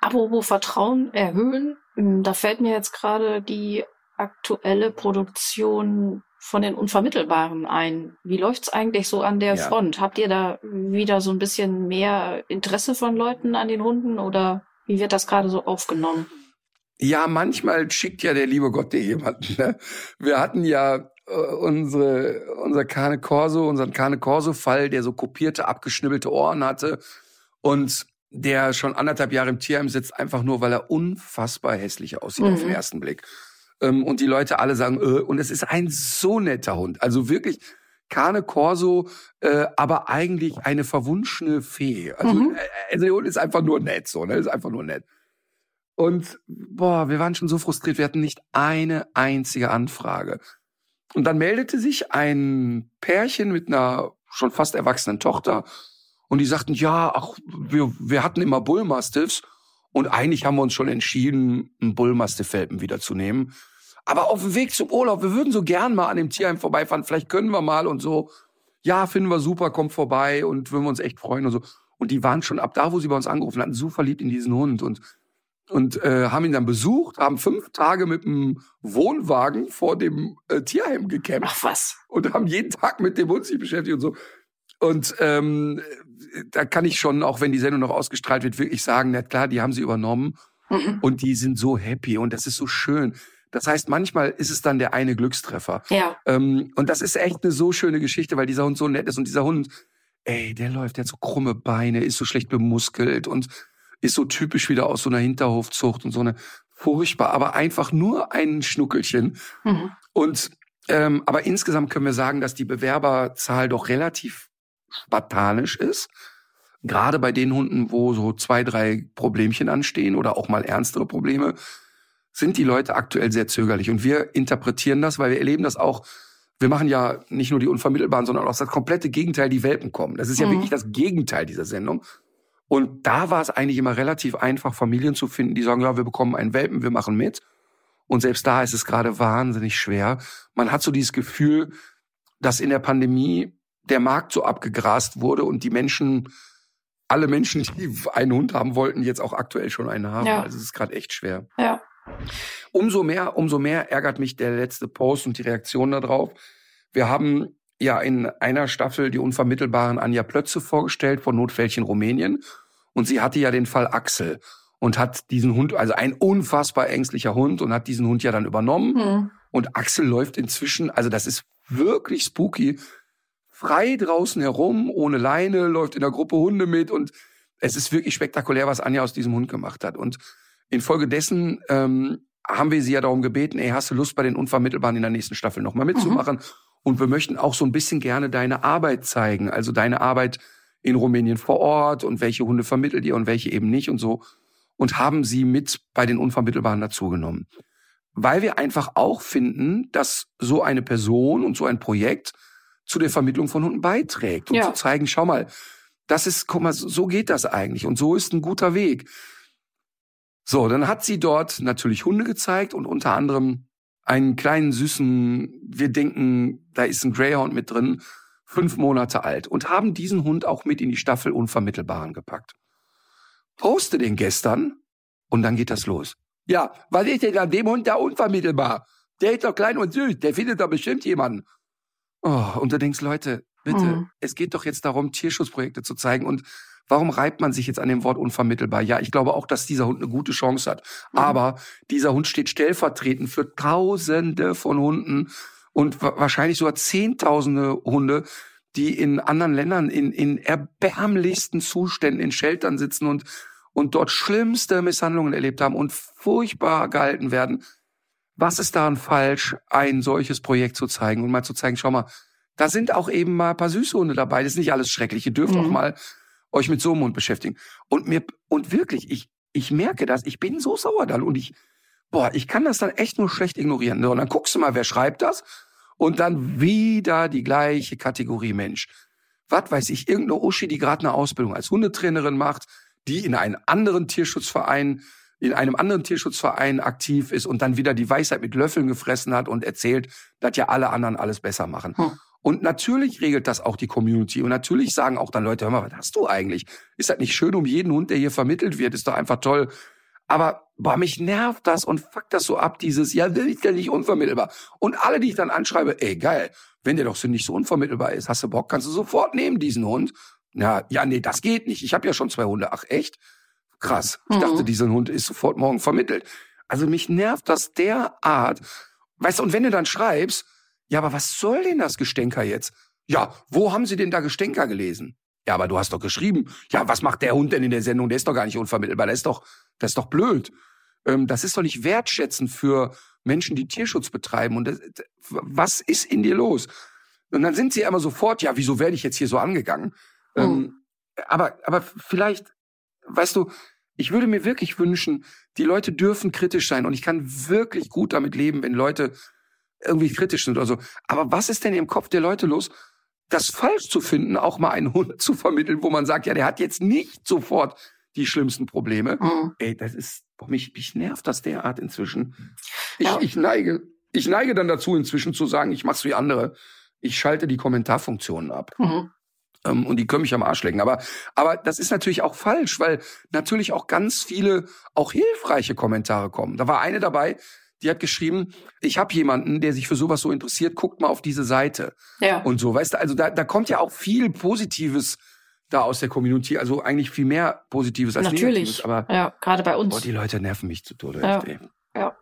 Apropos Vertrauen erhöhen, hm, da fällt mir jetzt gerade die aktuelle Produktion von den Unvermittelbaren ein. Wie läuft's eigentlich so an der Ja. Front? Habt ihr da wieder so ein bisschen mehr Interesse von Leuten an den Hunden oder wie wird das gerade so aufgenommen? Ja, manchmal schickt ja der liebe Gott dir jemanden. Ne? Wir hatten ja äh, unsere, unser Cane Corso, unseren Cane Corso-Fall, der so kopierte, abgeschnibbelte Ohren hatte und der schon anderthalb Jahre im Tierheim sitzt, einfach nur, weil er unfassbar hässlich aussieht auf den Mhm. ersten Blick. Ähm, und die Leute alle sagen, äh, und es ist ein so netter Hund. Also wirklich Cane Corso, äh, aber eigentlich eine verwunschene Fee. Also, Mhm. äh, also der Hund ist einfach nur nett, so, ne? Ist einfach nur nett. Und boah, wir waren schon so frustriert, wir hatten nicht eine einzige Anfrage. Und dann meldete sich ein Pärchen mit einer schon fast erwachsenen Tochter und die sagten, ja, ach, wir, wir hatten immer Bullmastiffs und eigentlich haben wir uns schon entschieden, einen Bullmastiff-Welpen wiederzunehmen. Aber auf dem Weg zum Urlaub, wir würden so gern mal an dem Tierheim vorbeifahren, vielleicht können wir mal und so. Ja, finden wir super, kommt vorbei und würden wir uns echt freuen und so. Und die waren schon ab da, wo sie bei uns angerufen hatten, so verliebt in diesen Hund und und äh, haben ihn dann besucht, haben fünf Tage mit dem Wohnwagen vor dem äh, Tierheim gecampt Ach was. und haben jeden Tag mit dem Hund sich beschäftigt und so. Und ähm, da kann ich schon, auch wenn die Sendung noch ausgestrahlt wird, wirklich sagen, na klar, die haben sie übernommen Mhm. und die sind so happy und das ist so schön. Das heißt, manchmal ist es dann der eine Glückstreffer. Ja. Ähm, und das ist echt eine so schöne Geschichte, weil dieser Hund so nett ist und dieser Hund, ey, der läuft, der hat so krumme Beine, ist so schlecht bemuskelt und ist so typisch wieder aus so einer Hinterhofzucht und so eine furchtbar, aber einfach nur ein Schnuckelchen. Mhm. Und ähm, aber insgesamt können wir sagen, dass die Bewerberzahl doch relativ spartanisch ist. Gerade bei den Hunden, wo so zwei, drei Problemchen anstehen oder auch mal ernstere Probleme, sind die Leute aktuell sehr zögerlich. Und wir interpretieren das, weil wir erleben das auch. Wir machen ja nicht nur die Unvermittelbaren, sondern auch das komplette Gegenteil, die Welpen kommen. Das ist ja Mhm. wirklich das Gegenteil dieser Sendung. Und da war es eigentlich immer relativ einfach, Familien zu finden, die sagen, ja, wir bekommen einen Welpen, wir machen mit. Und selbst da ist es gerade wahnsinnig schwer. Man hat so dieses Gefühl, dass in der Pandemie der Markt so abgegrast wurde und die Menschen, alle Menschen, die einen Hund haben wollten, jetzt auch aktuell schon einen haben. Ja. Also es ist gerade echt schwer. Ja. Umso mehr, umso mehr ärgert mich der letzte Post und die Reaktion darauf. Wir haben ja in einer Staffel die unvermittelbaren Anja Plötze vorgestellt von Notfällchen Rumänien. Und sie hatte ja den Fall Axel und hat diesen Hund, also ein unfassbar ängstlicher Hund und hat diesen Hund ja dann übernommen. Mhm. Und Axel läuft inzwischen, also das ist wirklich spooky, frei draußen herum, ohne Leine, läuft in der Gruppe Hunde mit und es ist wirklich spektakulär, was Anja aus diesem Hund gemacht hat. Und infolgedessen ähm, haben wir sie ja darum gebeten, ey, hast du Lust bei den Unvermittelbaren in der nächsten Staffel nochmal mitzumachen? Und wir möchten auch so ein bisschen gerne deine Arbeit zeigen, also deine Arbeit in Rumänien vor Ort und welche Hunde vermittelt ihr und welche eben nicht und so. Und haben sie mit bei den Unvermittelbaren dazugenommen weil wir einfach auch finden, dass so eine Person und so ein Projekt zu der Vermittlung von Hunden beiträgt und Ja. zu zeigen, schau mal, das ist, guck mal, so geht das eigentlich und so ist ein guter Weg. So, dann hat sie dort natürlich Hunde gezeigt und unter anderem einen kleinen süßen, wir denken, da ist ein Greyhound mit drin, fünf Monate alt und haben diesen Hund auch mit in die Staffel Unvermittelbaren gepackt. Poste den gestern und dann geht das los. Ja, was ist denn an dem Hund da unvermittelbar? Der ist doch klein und süß, der findet doch bestimmt jemanden. Oh, und du denkst, Leute, bitte, Mhm. es geht doch jetzt darum, Tierschutzprojekte zu zeigen. Und warum reibt man sich jetzt an dem Wort unvermittelbar? Ja, ich glaube auch, dass dieser Hund eine gute Chance hat. Mhm. Aber dieser Hund steht stellvertretend für Tausende von Hunden und wa- wahrscheinlich sogar Zehntausende Hunde, die in anderen Ländern in, in erbärmlichsten Zuständen in Sheltern sitzen und, und dort schlimmste Misshandlungen erlebt haben und furchtbar gehalten werden. Was ist daran falsch, ein solches Projekt zu zeigen und mal zu zeigen, schau mal, da sind auch eben mal ein paar süße Hunde dabei. Das ist nicht alles schrecklich. Ihr dürft Mhm. auch mal euch mit so einem Hund beschäftigen. Und mir, und wirklich, ich, ich merke das, ich bin so sauer dann und ich, boah, ich kann das dann echt nur schlecht ignorieren. So, Und dann guckst du mal, wer schreibt das? Und dann wieder die gleiche Kategorie Mensch. Was weiß ich, irgendeine Uschi, die gerade eine Ausbildung als Hundetrainerin macht, die in einen anderen Tierschutzverein in einem anderen Tierschutzverein aktiv ist und dann wieder die Weisheit mit Löffeln gefressen hat und erzählt, dass ja alle anderen alles besser machen. Hm. Und natürlich regelt das auch die Community. Und natürlich sagen auch dann Leute, hör mal, was hast du eigentlich? Ist das nicht schön um jeden Hund, der hier vermittelt wird? Ist doch einfach toll. Aber boah, mich nervt das und fuck das so ab, dieses, ja, der ist ja nicht unvermittelbar. Und alle, die ich dann anschreibe, ey, geil, wenn der doch so nicht so unvermittelbar ist, hast du Bock, kannst du sofort nehmen, diesen Hund. Ja, ja, nee, das geht nicht. Ich habe ja schon zwei Hunde. Ach, echt? Krass. Ich mhm. dachte, dieser Hund ist sofort morgen vermittelt. Also mich nervt das derart. Weißt du, und wenn du dann schreibst, ja, aber was soll denn das Gestänker jetzt? Ja, wo haben Sie denn da Gestänker gelesen? Ja, aber du hast doch geschrieben. Ja, was macht der Hund denn in der Sendung? Der ist doch gar nicht unvermittelbar. Das ist doch, das ist doch blöd. Ähm, das ist doch nicht wertschätzend für Menschen, die Tierschutz betreiben. Und das, was ist in dir los? Und dann sind sie immer sofort, ja, wieso werde ich jetzt hier so angegangen? Oh. Ähm, aber, aber vielleicht weißt du, ich würde mir wirklich wünschen, die Leute dürfen kritisch sein und ich kann wirklich gut damit leben, wenn Leute irgendwie kritisch sind oder so. Aber was ist denn im Kopf der Leute los, das falsch zu finden, auch mal einen Hund zu vermitteln, wo man sagt, ja, der hat jetzt nicht sofort die schlimmsten Probleme. Mhm. Ey, das ist, boah, mich, mich nervt das derart inzwischen. Ich, ja. ich neige, ich neige dann dazu inzwischen zu sagen, ich mach's wie andere. Ich schalte die Kommentarfunktionen ab. Mhm ähm, und die können mich am Arsch lecken. Aber, aber das ist natürlich auch falsch, weil natürlich auch ganz viele auch hilfreiche Kommentare kommen. Da war eine dabei, die hat geschrieben, ich habe jemanden, der sich für sowas so interessiert, guckt mal auf diese Seite. Ja. Und so, weißt du, also da, da kommt ja auch viel Positives da aus der Community, also eigentlich viel mehr Positives als Natürlich. Negatives. Aber ja, gerade bei uns. Boah, die Leute nerven mich zu Tode. Ja. Echt, ja.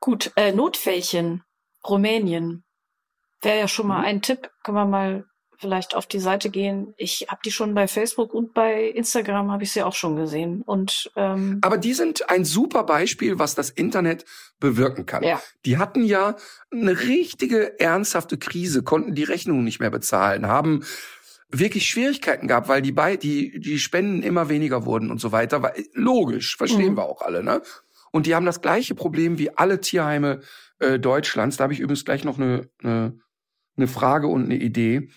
Gut, äh, Notfällchen, Rumänien. Wäre ja schon mal mhm. ein Tipp. Können wir mal vielleicht auf die Seite gehen. Ich habe die schon bei Facebook und bei Instagram habe ich sie auch schon gesehen. Und ähm, aber die sind ein super Beispiel, was das Internet bewirken kann. Ja. Die hatten ja eine richtige ernsthafte Krise, konnten die Rechnungen nicht mehr bezahlen, haben wirklich Schwierigkeiten gehabt, weil die bei die die Spenden immer weniger wurden und so weiter. War logisch, verstehen mhm. wir auch alle, ne? Und die haben das gleiche Problem wie alle Tierheime äh, Deutschlands. Da habe ich übrigens gleich noch eine, eine, eine Frage und eine Idee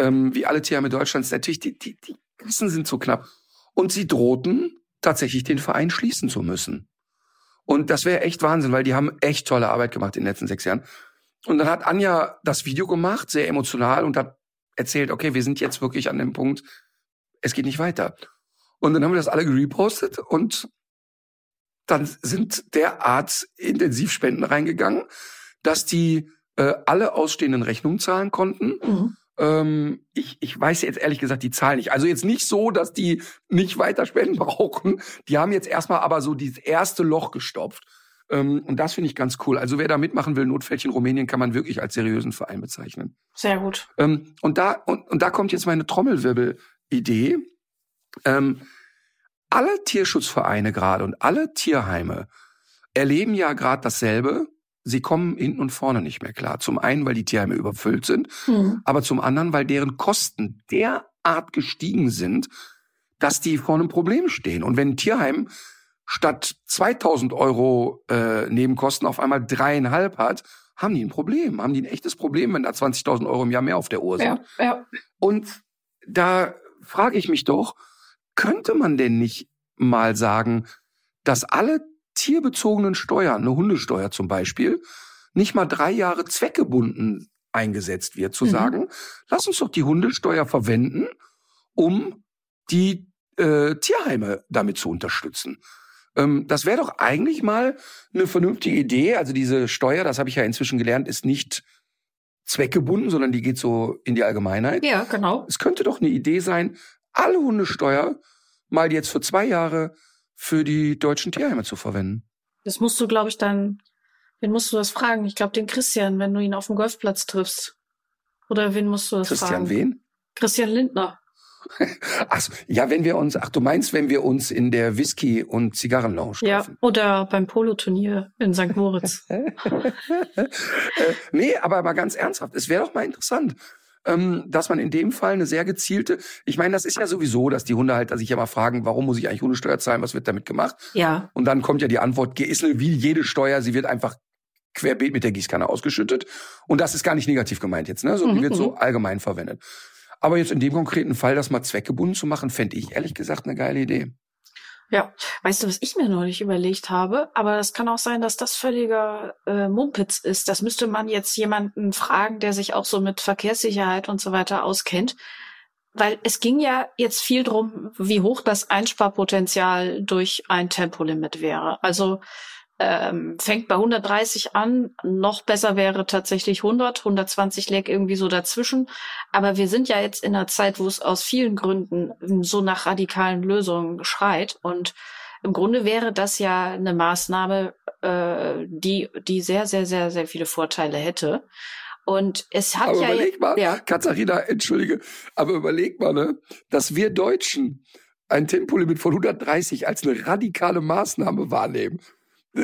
ähm, wie alle Tierheime Deutschlands, natürlich, die, die, die Kassen sind so knapp. Und sie drohten tatsächlich den Verein schließen zu müssen. Und das wäre echt Wahnsinn, weil die haben echt tolle Arbeit gemacht in den letzten sechs Jahren. Und dann hat Anja das Video gemacht, sehr emotional, und hat erzählt, okay, wir sind jetzt wirklich an dem Punkt, es geht nicht weiter. Und dann haben wir das alle gerepostet und dann sind derart Intensivspenden reingegangen, dass die äh, alle ausstehenden Rechnungen zahlen konnten. Mhm. Ähm, ich, ich weiß jetzt ehrlich gesagt die Zahl nicht. Also jetzt nicht so, dass die nicht weiter Spenden brauchen. Die haben jetzt erstmal aber so dieses erste Loch gestopft. Ähm, und das finde ich ganz cool. Also wer da mitmachen will, Notfältchen Rumänien kann man wirklich als seriösen Verein bezeichnen. Sehr gut. Ähm, und da und, und da kommt jetzt meine Trommelwirbel-Idee. Ähm, alle Tierschutzvereine gerade und alle Tierheime erleben ja gerade dasselbe sie kommen hinten und vorne nicht mehr klar. Zum einen, weil die Tierheime überfüllt sind, mhm. aber zum anderen, weil deren Kosten derart gestiegen sind, dass die vor einem Problem stehen. Und wenn ein Tierheim statt 2000 Euro äh, Nebenkosten auf einmal dreieinhalb hat, haben die ein Problem, haben die ein echtes Problem, wenn da 20.000 Euro im Jahr mehr auf der Uhr sind. Ja, ja. Und da frage ich mich doch, könnte man denn nicht mal sagen, dass alle tierbezogenen Steuern, eine Hundesteuer zum Beispiel, nicht mal drei Jahre zweckgebunden eingesetzt wird, zu mhm. sagen, lass uns doch die Hundesteuer verwenden, um die äh, Tierheime damit zu unterstützen. Ähm, das wäre doch eigentlich mal eine vernünftige Idee. Also diese Steuer, das habe ich ja inzwischen gelernt, ist nicht zweckgebunden, sondern die geht so in die Allgemeinheit. Ja, genau. Es könnte doch eine Idee sein, alle Hundesteuer mal jetzt für zwei Jahre für die deutschen Tierheime zu verwenden. Das musst du, glaube ich, dann, wen musst du das fragen? Ich glaube, den Christian, wenn du ihn auf dem Golfplatz triffst. Oder wen musst du das Christian fragen? Christian wen? Christian Lindner. Ach, ja, wenn wir uns, ach, du meinst, wenn wir uns in der Whisky- und Zigarrenlounge treffen? Ja, oder beim Poloturnier in St. Moritz. äh, nee, aber mal ganz ernsthaft, es wäre doch mal interessant ähm, dass man in dem Fall eine sehr gezielte, ich meine, das ist ja sowieso, dass die Hundehalter sich ja mal fragen, warum muss ich eigentlich Hundesteuer zahlen, was wird damit gemacht? Ja. Und dann kommt ja die Antwort, ist wie jede Steuer, sie wird einfach querbeet mit der Gießkanne ausgeschüttet. Und das ist gar nicht negativ gemeint jetzt, ne? So, die mhm, wird so mhm. allgemein verwendet. Aber jetzt in dem konkreten Fall, das mal zweckgebunden zu machen, fände ich ehrlich gesagt eine geile Idee. Ja, weißt du, was ich mir neulich überlegt habe? Aber das kann auch sein, dass das völliger äh, Mumpitz ist. Das müsste man jetzt jemanden fragen, der sich auch so mit Verkehrssicherheit und so weiter auskennt. Weil es ging ja jetzt viel drum, wie hoch das Einsparpotenzial durch ein Tempolimit wäre. Also ähm, fängt bei 130 an. Noch besser wäre tatsächlich 100. 120 lag irgendwie so dazwischen. Aber wir sind ja jetzt in einer Zeit, wo es aus vielen Gründen so nach radikalen Lösungen schreit. Und im Grunde wäre das ja eine Maßnahme, äh, die, die sehr, sehr, sehr, sehr viele Vorteile hätte. Und es hat aber ja. überleg mal, ja. Katharina, entschuldige, aber überleg mal, ne, dass wir Deutschen ein Tempolimit von 130 als eine radikale Maßnahme wahrnehmen.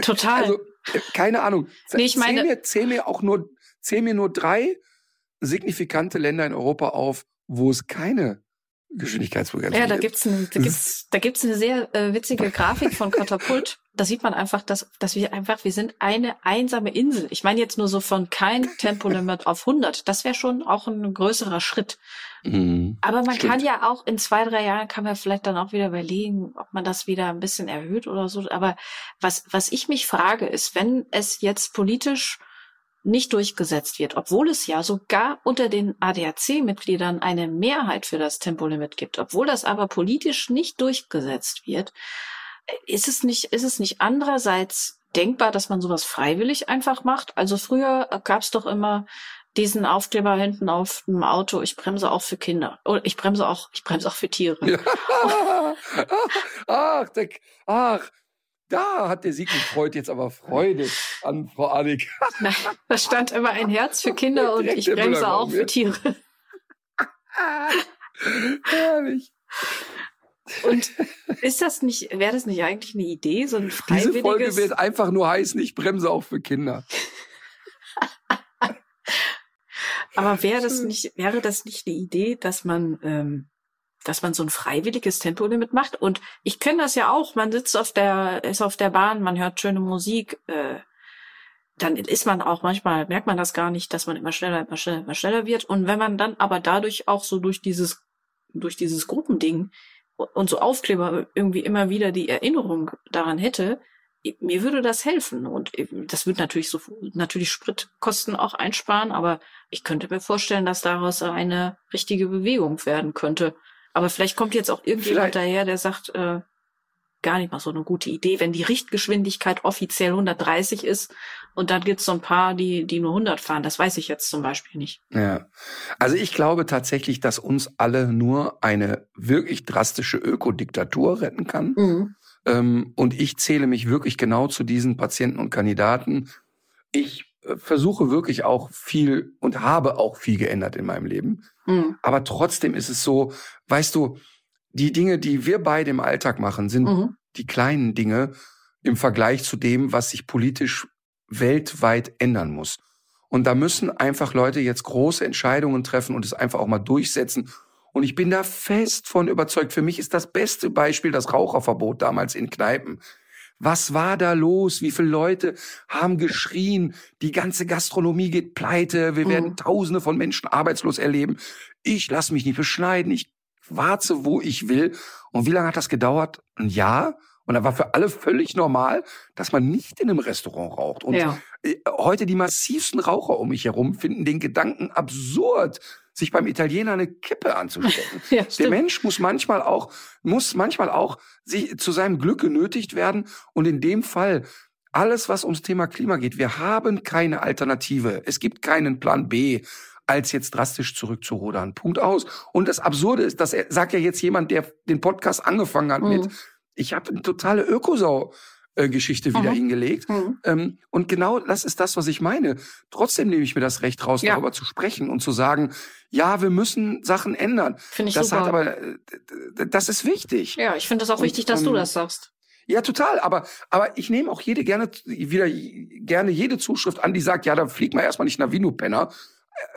Total. Also, keine Ahnung. Nee, ich meine- zähl, mir, zähl mir auch nur, zähl mir nur drei signifikante Länder in Europa auf, wo es keine Geschwindigkeitsbegrenzung Ja, da gibt. gibt's eine, da gibt's, da gibt's eine sehr äh, witzige Grafik von Katapult. Da sieht man einfach, dass, dass wir einfach, wir sind eine einsame Insel. Ich meine jetzt nur so von kein Tempolimit auf 100. Das wäre schon auch ein größerer Schritt. Mhm. Aber man Stimmt. kann ja auch in zwei, drei Jahren kann man vielleicht dann auch wieder überlegen, ob man das wieder ein bisschen erhöht oder so. Aber was, was ich mich frage, ist, wenn es jetzt politisch nicht durchgesetzt wird, obwohl es ja sogar unter den ADAC-Mitgliedern eine Mehrheit für das Tempolimit gibt, obwohl das aber politisch nicht durchgesetzt wird, ist es nicht, ist es nicht andererseits denkbar, dass man sowas freiwillig einfach macht? Also früher gab es doch immer diesen Aufkleber hinten auf dem Auto, ich bremse auch für Kinder. Oder ich bremse auch, ich bremse auch für Tiere. Ja. ach, der, ach, da hat der Sigmund Freud jetzt aber Freude an Frau Adig. Nein, da stand immer ein Herz für Kinder und ich bremse auch für Tiere. Herrlich. Und ist das nicht, wäre das nicht eigentlich eine Idee, so ein Diese Folge freiwilliges? wird einfach nur heißen, ich bremse auch für Kinder. Aber wäre das nicht, wäre das nicht eine Idee, dass man, ähm, dass man so ein freiwilliges Tempolimit macht? Und ich kenne das ja auch. Man sitzt auf der, ist auf der Bahn, man hört schöne Musik. Äh, dann ist man auch manchmal merkt man das gar nicht, dass man immer schneller, immer schneller, immer schneller wird. Und wenn man dann aber dadurch auch so durch dieses, durch dieses Gruppending und so Aufkleber irgendwie immer wieder die Erinnerung daran hätte, mir würde das helfen. Und das wird natürlich so, natürlich Spritkosten auch einsparen, aber ich könnte mir vorstellen, dass daraus eine richtige Bewegung werden könnte. Aber vielleicht kommt jetzt auch irgendjemand Vielleicht- daher, der sagt, äh, gar nicht mal so eine gute Idee, wenn die Richtgeschwindigkeit offiziell 130 ist und dann gibt's so ein paar, die, die nur 100 fahren. Das weiß ich jetzt zum Beispiel nicht. Ja. Also ich glaube tatsächlich, dass uns alle nur eine wirklich drastische Ökodiktatur retten kann. Ähm, und ich zähle mich wirklich genau zu diesen Patienten und Kandidaten. Ich äh, versuche wirklich auch viel und habe auch viel geändert in meinem Leben. Mhm. Aber trotzdem ist es so, weißt du, die Dinge, die wir beide im Alltag machen, sind Mhm. die kleinen Dinge im Vergleich zu dem, was sich politisch weltweit ändern muss. Und da müssen einfach Leute jetzt große Entscheidungen treffen und es einfach auch mal durchsetzen. Und ich bin da fest von überzeugt. Für mich ist das beste Beispiel das Raucherverbot damals in Kneipen. Was war da los? Wie viele Leute haben geschrien? Die ganze Gastronomie geht pleite. Wir Mhm. werden Tausende von Menschen arbeitslos erleben. Ich lasse mich nicht beschneiden. Ich warze, wo ich will. Und wie lange hat das gedauert? Ein Jahr? Und da war für alle völlig normal, dass man nicht in einem Restaurant raucht. Und Ja. äh, heute die massivsten Raucher um mich herum finden den Gedanken absurd, sich beim Italiener eine Kippe anzustecken. Ja, Der. Mensch muss manchmal auch, muss manchmal auch sich zu seinem Glück genötigt werden. Und in dem Fall, alles, was ums Thema Klima geht, wir haben keine Alternative. Es gibt keinen Plan B, als jetzt drastisch zurückzurudern. Punkt aus. Und das Absurde ist, das sagt ja jetzt jemand, der den Podcast angefangen hat mit, Mhm. ich habe eine totale Ökosau-Geschichte wieder Mhm. hingelegt. Mhm. Ähm, und genau das ist das, was ich meine. Trotzdem nehme ich mir das Recht raus, Ja. darüber zu sprechen und zu sagen, ja, wir müssen Sachen ändern. Finde ich Das super. hat aber, äh, das ist wichtig. ja, ich finde es auch Und, wichtig, dass du ähm, das sagst. Ja, total. Aber, aber ich nehme auch jede gerne, wieder gerne jede Zuschrift an, die sagt, ja, da fliegt man erstmal nicht nach Wien, du Penner. Äh,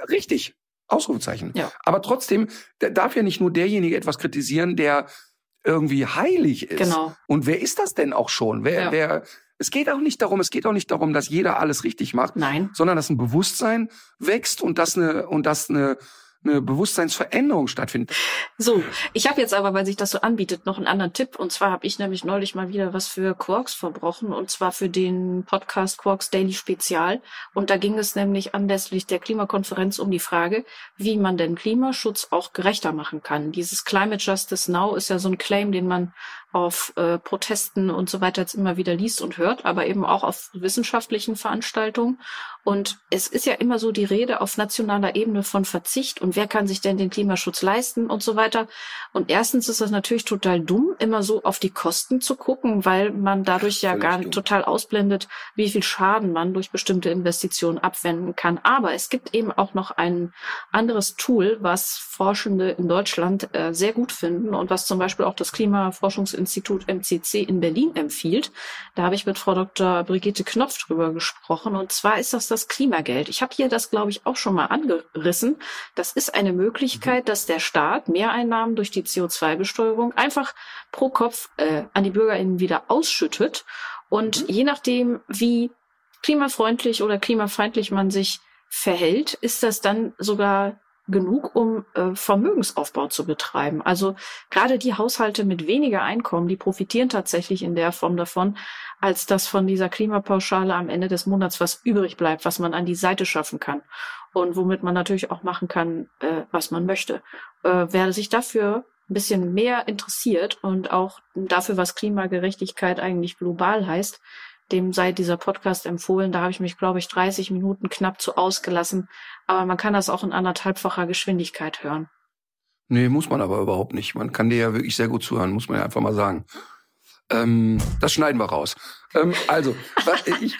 Richtig. Ausrufezeichen. Ja. Aber trotzdem da darf ja nicht nur derjenige etwas kritisieren, der irgendwie heilig ist. Genau. Und wer ist das denn auch schon? Wer, Ja. wer, es geht auch nicht darum, es geht auch nicht darum, dass jeder alles richtig macht, Nein. sondern dass ein Bewusstsein wächst und dass eine, und dass eine, eine Bewusstseinsveränderung stattfindet. So, ich habe jetzt aber, weil sich das so anbietet, noch einen anderen Tipp. Und zwar habe ich nämlich neulich mal wieder was für Quarks verbrochen. Und zwar für den Podcast Quarks Daily Spezial. Und da ging es nämlich anlässlich der Klimakonferenz um die Frage, wie man denn Klimaschutz auch gerechter machen kann. Dieses Climate Justice Now ist ja so ein Claim, den man auf äh, Protesten und so weiter jetzt immer wieder liest und hört, aber eben auch auf wissenschaftlichen Veranstaltungen. Und es ist ja immer so die Rede auf nationaler Ebene von Verzicht und wer kann sich denn den Klimaschutz leisten und so weiter. Und erstens ist das natürlich total dumm, immer so auf die Kosten zu gucken, weil man dadurch ja gar dumm. total ausblendet, wie viel Schaden man durch bestimmte Investitionen abwenden kann. Aber es gibt eben auch noch ein anderes Tool, was Forschende in Deutschland äh, sehr gut finden und was zum Beispiel auch das Klimaforschungsinstitut MCC in Berlin empfiehlt. Da habe ich mit Frau Dr. Brigitte Knopf drüber gesprochen. Und zwar ist das das Klimageld. Ich habe hier das, glaube ich, auch schon mal angerissen. Das ist eine Möglichkeit, dass der Staat Mehreinnahmen durch die CO2-Besteuerung einfach pro Kopf äh, an die BürgerInnen wieder ausschüttet. Und mhm. je nachdem, wie klimafreundlich oder klimafeindlich man sich verhält, ist das dann sogar genug, um äh, Vermögensaufbau zu betreiben. Also gerade die Haushalte mit weniger Einkommen, die profitieren tatsächlich in der Form davon, als dass von dieser Klimapauschale am Ende des Monats was übrig bleibt, was man an die Seite schaffen kann und womit man natürlich auch machen kann, äh, was man möchte. Äh, wer sich dafür ein bisschen mehr interessiert und auch dafür, was Klimagerechtigkeit eigentlich global heißt, dem sei dieser Podcast empfohlen. Da habe ich mich, glaube ich, 30 Minuten knapp zu ausgelassen. Aber man kann das auch in anderthalbfacher Geschwindigkeit hören. Nee, muss man aber überhaupt nicht. Man kann dir ja wirklich sehr gut zuhören, muss man ja einfach mal sagen. Ähm, das schneiden wir raus. Ähm, also, ich,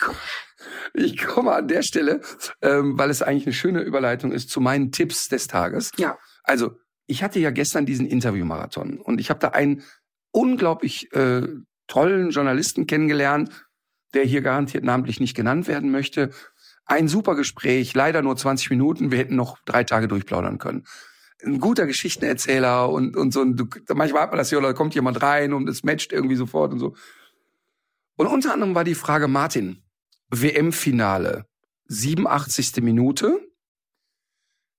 ich komme an der Stelle, ähm, weil es eigentlich eine schöne Überleitung ist zu meinen Tipps des Tages. Ja. Also, ich hatte ja gestern diesen Interviewmarathon und ich habe da einen unglaublich äh, tollen Journalisten kennengelernt, der hier garantiert namentlich nicht genannt werden möchte. Ein super Gespräch, leider nur 20 Minuten. Wir hätten noch drei Tage durchplaudern können. Ein guter Geschichtenerzähler und, und so ein, manchmal hat man das hier, oder kommt jemand rein und es matcht irgendwie sofort und so. Und unter anderem war die Frage, Martin, WM-Finale, 87. Minute.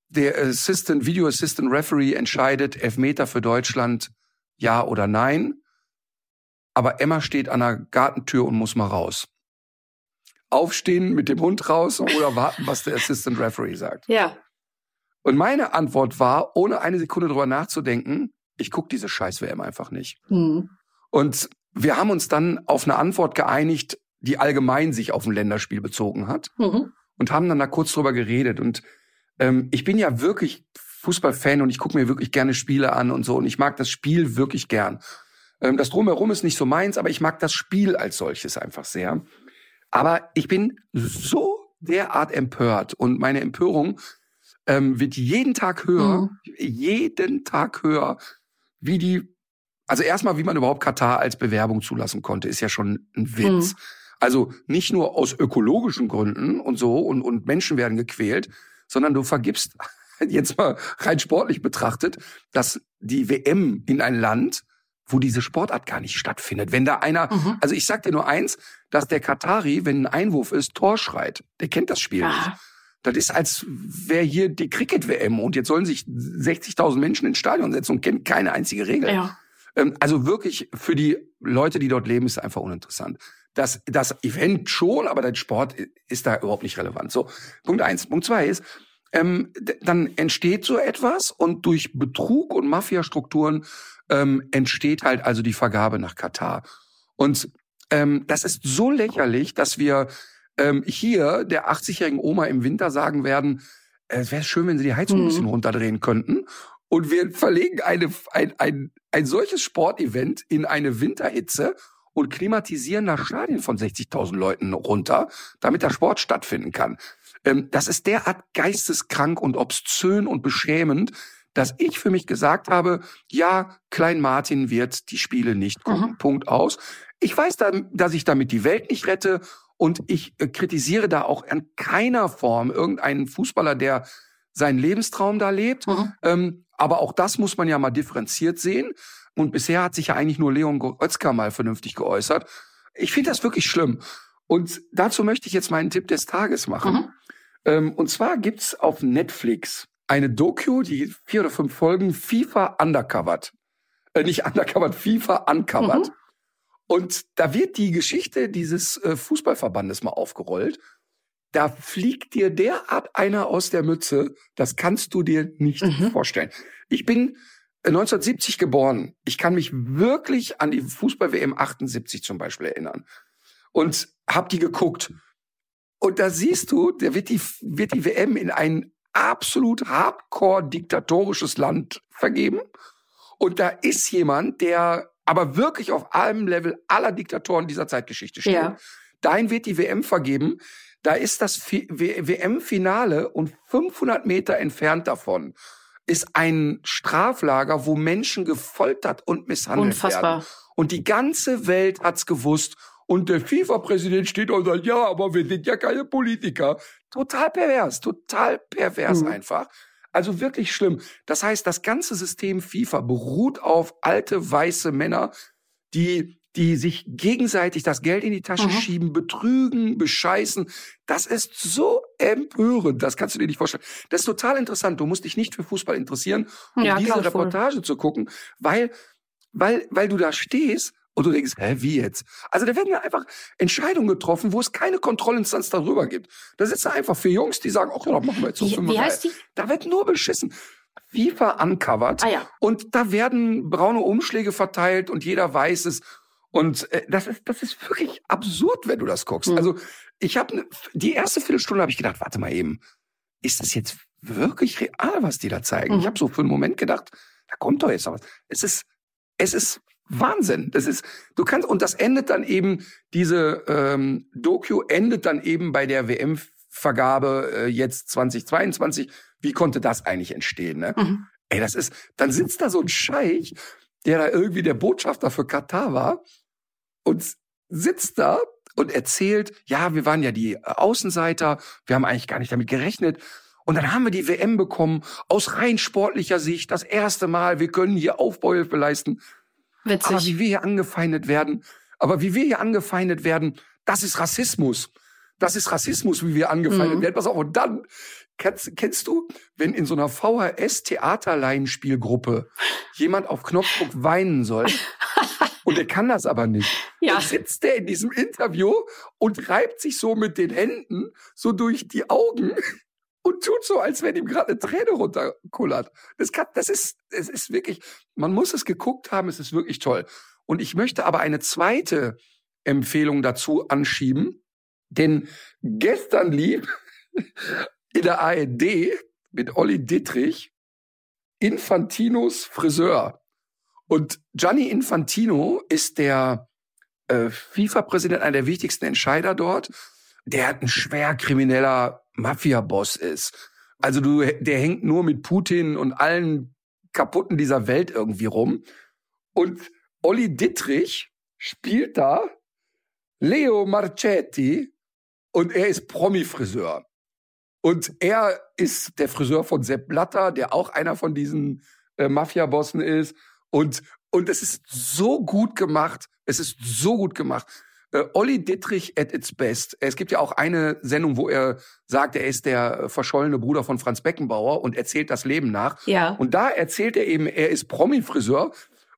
Der Assistant, Video Assistant Referee entscheidet Elfmeter für Deutschland, ja oder nein aber Emma steht an der Gartentür und muss mal raus. Aufstehen mit dem Hund raus oder warten, was der Assistant Referee sagt. Ja. Und meine Antwort war, ohne eine Sekunde drüber nachzudenken, ich guck diese Scheiß-WM einfach nicht. Mhm. Und wir haben uns dann auf eine Antwort geeinigt, die allgemein sich auf ein Länderspiel bezogen hat. Mhm. Und haben dann da kurz drüber geredet. Und ähm, ich bin ja wirklich Fußballfan und ich gucke mir wirklich gerne Spiele an und so. Und ich mag das Spiel wirklich gern. Ähm, das Drumherum ist nicht so meins, aber ich mag das Spiel als solches einfach sehr. Aber ich bin so derart empört und meine Empörung ähm, wird jeden Tag höher, mhm. jeden Tag höher, wie die, also erstmal, wie man überhaupt Katar als Bewerbung zulassen konnte, ist ja schon ein Witz. Mhm. Also nicht nur aus ökologischen Gründen und so und, und Menschen werden gequält, sondern du vergibst jetzt mal rein sportlich betrachtet, dass die WM in ein Land wo diese Sportart gar nicht stattfindet. Wenn da einer, mhm. also ich sag dir nur eins, dass der Katari, wenn ein Einwurf ist, Tor schreit. Der kennt das Spiel ja. nicht. Das ist, als wäre hier die Cricket-WM und jetzt sollen sich 60.000 Menschen ins Stadion setzen und kennen keine einzige Regel. Ja. Ähm, also wirklich für die Leute, die dort leben, ist es einfach uninteressant. Das, das Event schon, aber der Sport ist da überhaupt nicht relevant. So, Punkt eins. Punkt zwei ist, ähm, dann entsteht so etwas und durch Betrug und Mafiastrukturen ähm, entsteht halt also die Vergabe nach Katar. Und ähm, das ist so lächerlich, dass wir ähm, hier der 80-jährigen Oma im Winter sagen werden, äh, es wäre schön, wenn sie die Heizung ein bisschen mhm. runterdrehen könnten. Und wir verlegen eine, ein, ein, ein solches Sportevent in eine Winterhitze und klimatisieren das Stadion von 60.000 Leuten runter, damit der Sport stattfinden kann. Ähm, das ist derart geisteskrank und obszön und beschämend, dass ich für mich gesagt habe, ja, Klein Martin wird die Spiele nicht gucken. Mhm. Punkt aus. Ich weiß, dann, dass ich damit die Welt nicht rette und ich äh, kritisiere da auch in keiner Form irgendeinen Fußballer, der seinen Lebenstraum da lebt. Mhm. Ähm, aber auch das muss man ja mal differenziert sehen. Und bisher hat sich ja eigentlich nur Leon Goretzka mal vernünftig geäußert. Ich finde das wirklich schlimm. Und dazu möchte ich jetzt meinen Tipp des Tages machen. Mhm. Ähm, und zwar gibt's auf Netflix eine Doku, die vier oder fünf Folgen FIFA Undercovered. Äh, nicht Undercovered, FIFA Uncovered. Mhm. Und da wird die Geschichte dieses äh, Fußballverbandes mal aufgerollt. Da fliegt dir derart einer aus der Mütze, das kannst du dir nicht mhm. vorstellen. Ich bin 1970 äh, geboren. Ich kann mich wirklich an die Fußball-WM 78 zum Beispiel erinnern. Und hab die geguckt. Und da siehst du, da wird die, wird die WM in ein absolut hardcore diktatorisches Land vergeben. Und da ist jemand, der aber wirklich auf einem Level aller Diktatoren dieser Zeitgeschichte steht. Ja. Dahin wird die WM vergeben. Da ist das WM-Finale und 500 Meter entfernt davon ist ein Straflager, wo Menschen gefoltert und misshandelt Unfassbar. werden. Und die ganze Welt hat's gewusst. Und der FIFA-Präsident steht und sagt, ja, aber wir sind ja keine Politiker. Total pervers, total pervers mhm. einfach. Also wirklich schlimm. Das heißt, das ganze System FIFA beruht auf alte weiße Männer, die die sich gegenseitig das Geld in die Tasche mhm. schieben, betrügen, bescheißen. Das ist so empörend. Das kannst du dir nicht vorstellen. Das ist total interessant. Du musst dich nicht für Fußball interessieren, um ja, diese Reportage voll. zu gucken, weil, weil, weil du da stehst und du denkst, hä, wie jetzt? Also da werden ja einfach Entscheidungen getroffen, wo es keine Kontrollinstanz darüber gibt. Da sitzen einfach vier Jungs, die sagen, ach ja, machen wir jetzt so wie, wie heißt die? Da wird nur beschissen. FIFA uncovered. Ah, ja. Und da werden braune Umschläge verteilt und jeder weiß es. Und äh, das ist das ist wirklich absurd, wenn du das guckst. Mhm. Also ich habe ne, die erste Viertelstunde habe ich gedacht, warte mal eben, ist das jetzt wirklich real, was die da zeigen? Mhm. Ich habe so für einen Moment gedacht, da kommt doch jetzt noch was. Es ist es ist Wahnsinn. Das ist, du kannst, und das endet dann eben, diese ähm, Doku endet dann eben bei der WM-Vergabe äh, jetzt 2022. Wie konnte das eigentlich entstehen? Ne? Mhm. Ey, das ist, dann sitzt da so ein Scheich, der da irgendwie der Botschafter für Katar war und sitzt da und erzählt, ja, wir waren ja die äh, Außenseiter, wir haben eigentlich gar nicht damit gerechnet. Und dann haben wir die WM bekommen, aus rein sportlicher Sicht, das erste Mal, wir können hier Aufbauhilfe leisten. Witzig. Aber wie wir hier angefeindet werden, aber wie wir hier angefeindet werden, das ist Rassismus. Das ist Rassismus, wie wir angefeindet mhm. werden. Pass auf, und dann, kennst, kennst du, wenn in so einer VHS-Theaterlaienspielgruppe jemand auf Knopfdruck weinen soll und er kann das aber nicht. Ja. Dann sitzt der in diesem Interview und reibt sich so mit den Händen so durch die Augen und tut so, als wenn ihm gerade eine Träne runterkullert. Das, kann, das ist, es ist wirklich, man muss es geguckt haben, es ist wirklich toll. Und ich möchte aber eine zweite Empfehlung dazu anschieben, denn gestern lief in der ARD mit Olli Dittrich Infantinos Friseur. Und Gianni Infantino ist der äh, FIFA-Präsident, einer der wichtigsten Entscheider dort. Der ein schwer krimineller Mafia-Boss ist. Also du, der hängt nur mit Putin und allen Kaputten dieser Welt irgendwie rum. Und Olli Dittrich spielt da Leo Marchetti und er ist Promi-Friseur. Und er ist der Friseur von Sepp Blatter, der auch einer von diesen äh, Mafia-Bossen ist. Und, und es ist so gut gemacht. Es ist so gut gemacht. Äh, Olli Dittrich at its best. Es gibt ja auch eine Sendung, wo er sagt, er ist der verschollene Bruder von Franz Beckenbauer und erzählt das Leben nach. Ja. Und da erzählt er eben, er ist Promi-Friseur.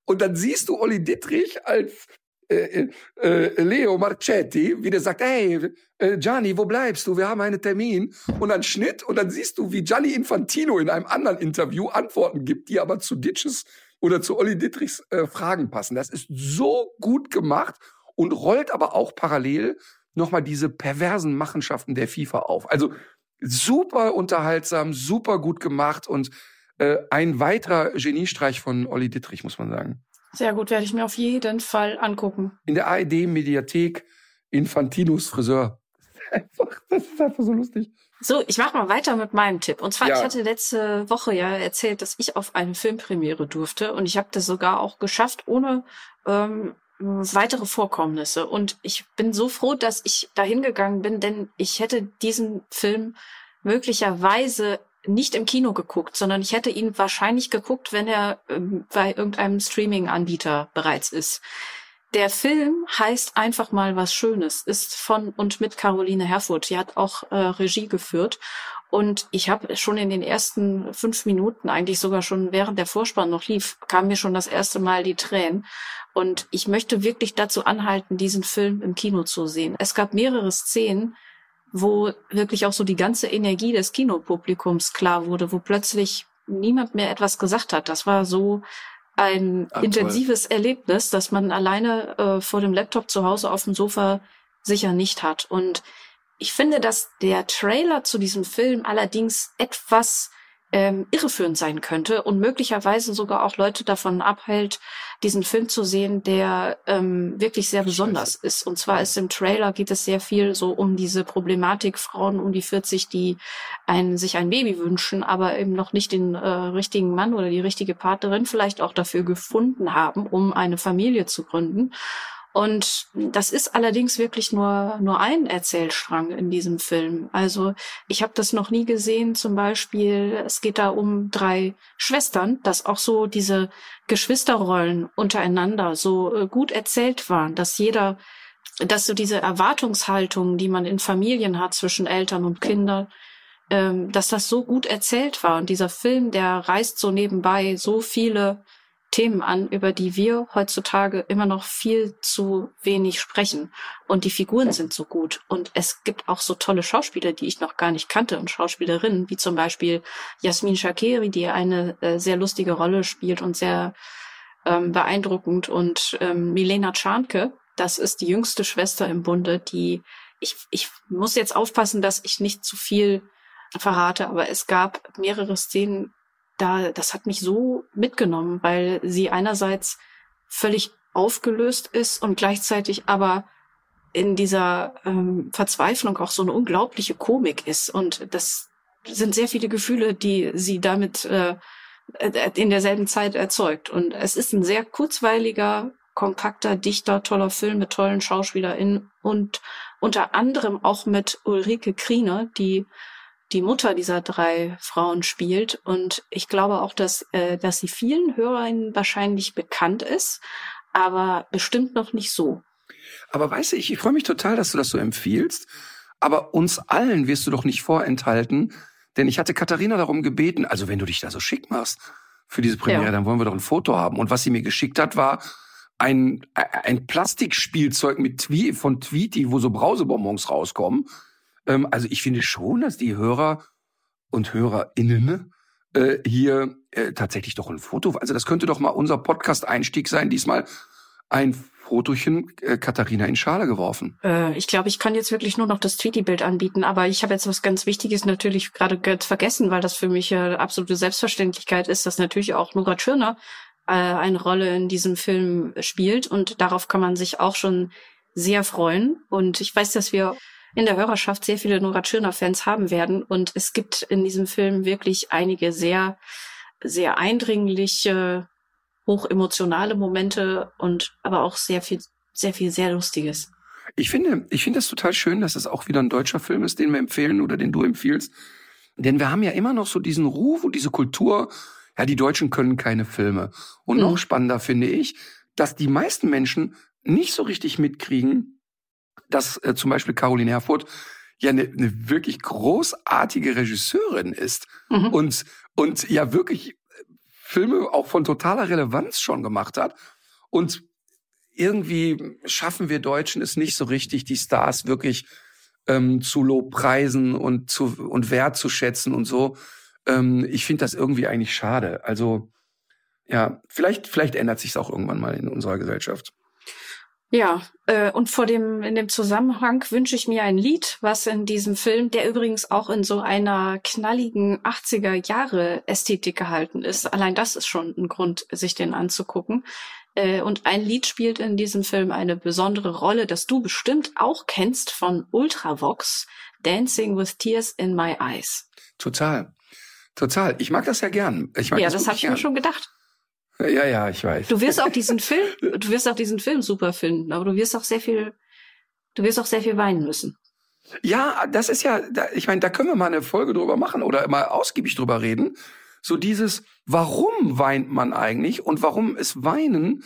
Und dann siehst du Olli Dittrich als äh, äh, äh, Leo Marchetti, wie der sagt, hey, äh, Gianni, wo bleibst du? Wir haben einen Termin. Und dann Schnitt und dann siehst du, wie Gianni Infantino in einem anderen Interview Antworten gibt, die aber zu Ditches oder zu Olli Dittrichs äh, Fragen passen. Das ist so gut gemacht und rollt aber auch parallel nochmal diese perversen Machenschaften der FIFA auf. Also super unterhaltsam, super gut gemacht und äh, ein weiterer Geniestreich von Olli Dittrich, muss man sagen. Sehr gut, werde ich mir auf jeden Fall angucken. In der ARD-Mediathek Infantinus Friseur. das ist einfach so lustig. So, ich mache mal weiter mit meinem Tipp. Und zwar, ja. ich hatte letzte Woche ja erzählt, dass ich auf eine Filmpremiere durfte und ich habe das sogar auch geschafft, ohne ähm, weitere Vorkommnisse. Und ich bin so froh, dass ich dahin gegangen bin, denn ich hätte diesen Film möglicherweise nicht im Kino geguckt, sondern ich hätte ihn wahrscheinlich geguckt, wenn er ähm, bei irgendeinem Streaming-Anbieter bereits ist. Der Film heißt einfach mal was Schönes, ist von und mit Caroline Herfurth. Die hat auch äh, Regie geführt. Und ich habe schon in den ersten fünf Minuten, eigentlich sogar schon während der Vorspann noch lief, kam mir schon das erste Mal die Tränen. Und ich möchte wirklich dazu anhalten, diesen Film im Kino zu sehen. Es gab mehrere Szenen, wo wirklich auch so die ganze Energie des Kinopublikums klar wurde, wo plötzlich niemand mehr etwas gesagt hat. Das war so ein Ach, intensives toll. Erlebnis, das man alleine äh, vor dem Laptop zu Hause auf dem Sofa sicher nicht hat. Und ich finde, dass der Trailer zu diesem Film allerdings etwas ähm, irreführend sein könnte und möglicherweise sogar auch Leute davon abhält, diesen Film zu sehen, der ähm, wirklich sehr besonders Scheiße. ist. Und zwar ist im Trailer geht es sehr viel so um diese Problematik Frauen um die 40, die ein, sich ein Baby wünschen, aber eben noch nicht den äh, richtigen Mann oder die richtige Partnerin vielleicht auch dafür gefunden haben, um eine Familie zu gründen. Und das ist allerdings wirklich nur, nur ein Erzählstrang in diesem Film. Also ich habe das noch nie gesehen, zum Beispiel, es geht da um drei Schwestern, dass auch so diese Geschwisterrollen untereinander so äh, gut erzählt waren, dass jeder, dass so diese Erwartungshaltung, die man in Familien hat zwischen Eltern und Kindern, ähm, dass das so gut erzählt war. Und dieser Film, der reißt so nebenbei so viele Themen an, über die wir heutzutage immer noch viel zu wenig sprechen. Und die Figuren sind so gut. Und es gibt auch so tolle Schauspieler, die ich noch gar nicht kannte und Schauspielerinnen, wie zum Beispiel Jasmin Shakiri, die eine äh, sehr lustige Rolle spielt und sehr ähm, beeindruckend. Und ähm, Milena Czarnke, das ist die jüngste Schwester im Bunde, die ich, ich muss jetzt aufpassen, dass ich nicht zu viel verrate, aber es gab mehrere Szenen, da, das hat mich so mitgenommen, weil sie einerseits völlig aufgelöst ist und gleichzeitig aber in dieser ähm, Verzweiflung auch so eine unglaubliche Komik ist. Und das sind sehr viele Gefühle, die sie damit äh, in derselben Zeit erzeugt. Und es ist ein sehr kurzweiliger, kompakter, dichter, toller Film mit tollen SchauspielerInnen und unter anderem auch mit Ulrike Kriener, die die Mutter dieser drei Frauen spielt. Und ich glaube auch, dass, äh, dass sie vielen Hörern wahrscheinlich bekannt ist, aber bestimmt noch nicht so. Aber weißt du, ich, ich freue mich total, dass du das so empfiehlst. Aber uns allen wirst du doch nicht vorenthalten, denn ich hatte Katharina darum gebeten, also wenn du dich da so schick machst für diese Premiere, ja. dann wollen wir doch ein Foto haben. Und was sie mir geschickt hat, war ein, ein Plastikspielzeug mit Twi von Tweety, wo so Brausebonbons rauskommen. Ähm, also ich finde schon, dass die Hörer und HörerInnen äh, hier äh, tatsächlich doch ein Foto, also das könnte doch mal unser Podcast-Einstieg sein, diesmal ein Fotochen äh, Katharina in Schale geworfen. Äh, ich glaube, ich kann jetzt wirklich nur noch das Tweety-Bild anbieten, aber ich habe jetzt was ganz Wichtiges natürlich gerade vergessen, weil das für mich äh, absolute Selbstverständlichkeit ist, dass natürlich auch Nora Tschirner äh, eine Rolle in diesem Film spielt und darauf kann man sich auch schon sehr freuen. Und ich weiß, dass wir in der Hörerschaft sehr viele Nora Tschirner-Fans haben werden. Und es gibt in diesem Film wirklich einige sehr, sehr eindringliche, hochemotionale Momente und aber auch sehr viel, sehr viel, sehr Lustiges. Ich finde, ich finde es total schön, dass es auch wieder ein deutscher Film ist, den wir empfehlen oder den du empfiehlst. Denn wir haben ja immer noch so diesen Ruf und diese Kultur, ja, die Deutschen können keine Filme. Und mhm. noch spannender finde ich, dass die meisten Menschen nicht so richtig mitkriegen, dass äh, zum Beispiel Caroline Herfurth ja eine, eine wirklich großartige Regisseurin ist mhm. und, und ja wirklich Filme auch von totaler Relevanz schon gemacht hat. Und irgendwie schaffen wir Deutschen es nicht so richtig, die Stars wirklich ähm, zu lobpreisen und zu und wertzuschätzen und so. Ähm, ich finde das irgendwie eigentlich schade. Also ja, vielleicht vielleicht ändert sich es auch irgendwann mal in unserer Gesellschaft. Ja, äh, und vor dem, in dem Zusammenhang wünsche ich mir ein Lied, was in diesem Film, der übrigens auch in so einer knalligen 80er Jahre Ästhetik gehalten ist. Allein das ist schon ein Grund, sich den anzugucken. Äh, und ein Lied spielt in diesem Film eine besondere Rolle, das du bestimmt auch kennst von Ultravox, Dancing with Tears in My Eyes. Total. Total. Ich mag das ja gern. Ich mag ja, das, das habe ich mir schon gedacht. Ja, ja, ich weiß. Du wirst auch diesen Film, du wirst auch diesen Film super finden, aber du wirst auch sehr viel, du wirst auch sehr viel weinen müssen. Ja, das ist ja, ich meine, da können wir mal eine Folge drüber machen oder mal ausgiebig drüber reden. So dieses, warum weint man eigentlich und warum ist Weinen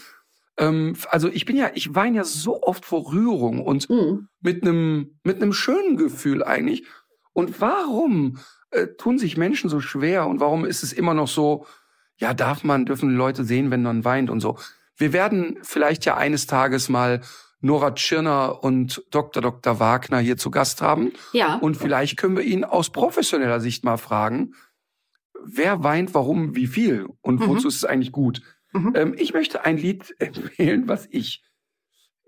Ähm, also ich bin ja, ich weine ja so oft vor Rührung und Mhm. mit einem mit einem schönen Gefühl eigentlich. Und warum äh, tun sich Menschen so schwer und warum ist es immer noch so, ja, darf man, dürfen Leute sehen, wenn man weint und so. Wir werden vielleicht ja eines Tages mal Nora Tschirner und Dr. Dr. Wagner hier zu Gast haben. Ja. Und vielleicht können wir ihn aus professioneller Sicht mal fragen, wer weint, warum, wie viel und Mhm. wozu ist es eigentlich gut. Mhm. Ähm, ich möchte ein Lied empfehlen, was ich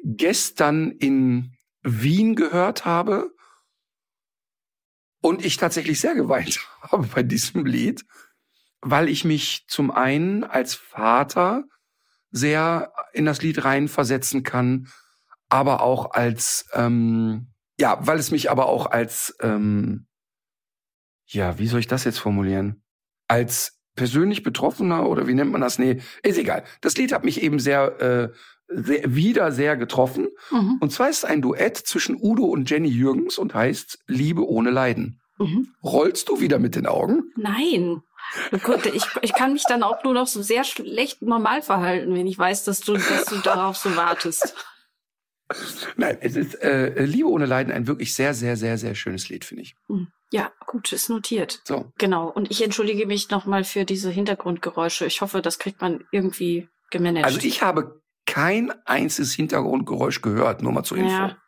gestern in Wien gehört habe und ich tatsächlich sehr geweint habe bei diesem Lied, weil ich mich zum einen als Vater sehr in das Lied reinversetzen kann, aber auch als ähm, ja, weil es mich aber auch als ähm, ja, wie soll ich das jetzt formulieren? Als persönlich Betroffener oder wie nennt man das? Nee, ist egal. Das Lied hat mich eben sehr, äh, sehr wieder sehr getroffen. Mhm. Und zwar ist es ein Duett zwischen Udo und Jenny Jürgens und heißt Liebe ohne Leiden. Mhm. Rollst du wieder mit den Augen? Nein. Ich, ich kann mich dann auch nur noch so sehr schlecht normal verhalten, wenn ich weiß, dass du, dass du darauf so wartest. Nein, es ist äh, Liebe ohne Leiden ein wirklich sehr, sehr, sehr, sehr schönes Lied, finde ich. Hm. Ja, gut, ist notiert. So. Genau. Und ich entschuldige mich nochmal für diese Hintergrundgeräusche. Ich hoffe, das kriegt man irgendwie gemanagt. Also ich habe kein einziges Hintergrundgeräusch gehört, nur mal zur Info. Ja.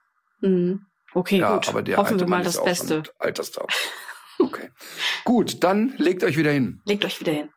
Mhm. Okay, Ja, gut. aber der Hoffen alte wir mal Mann das ist auch Beste. schon alterstaub. Okay. Gut, dann legt euch wieder hin. Legt euch wieder hin.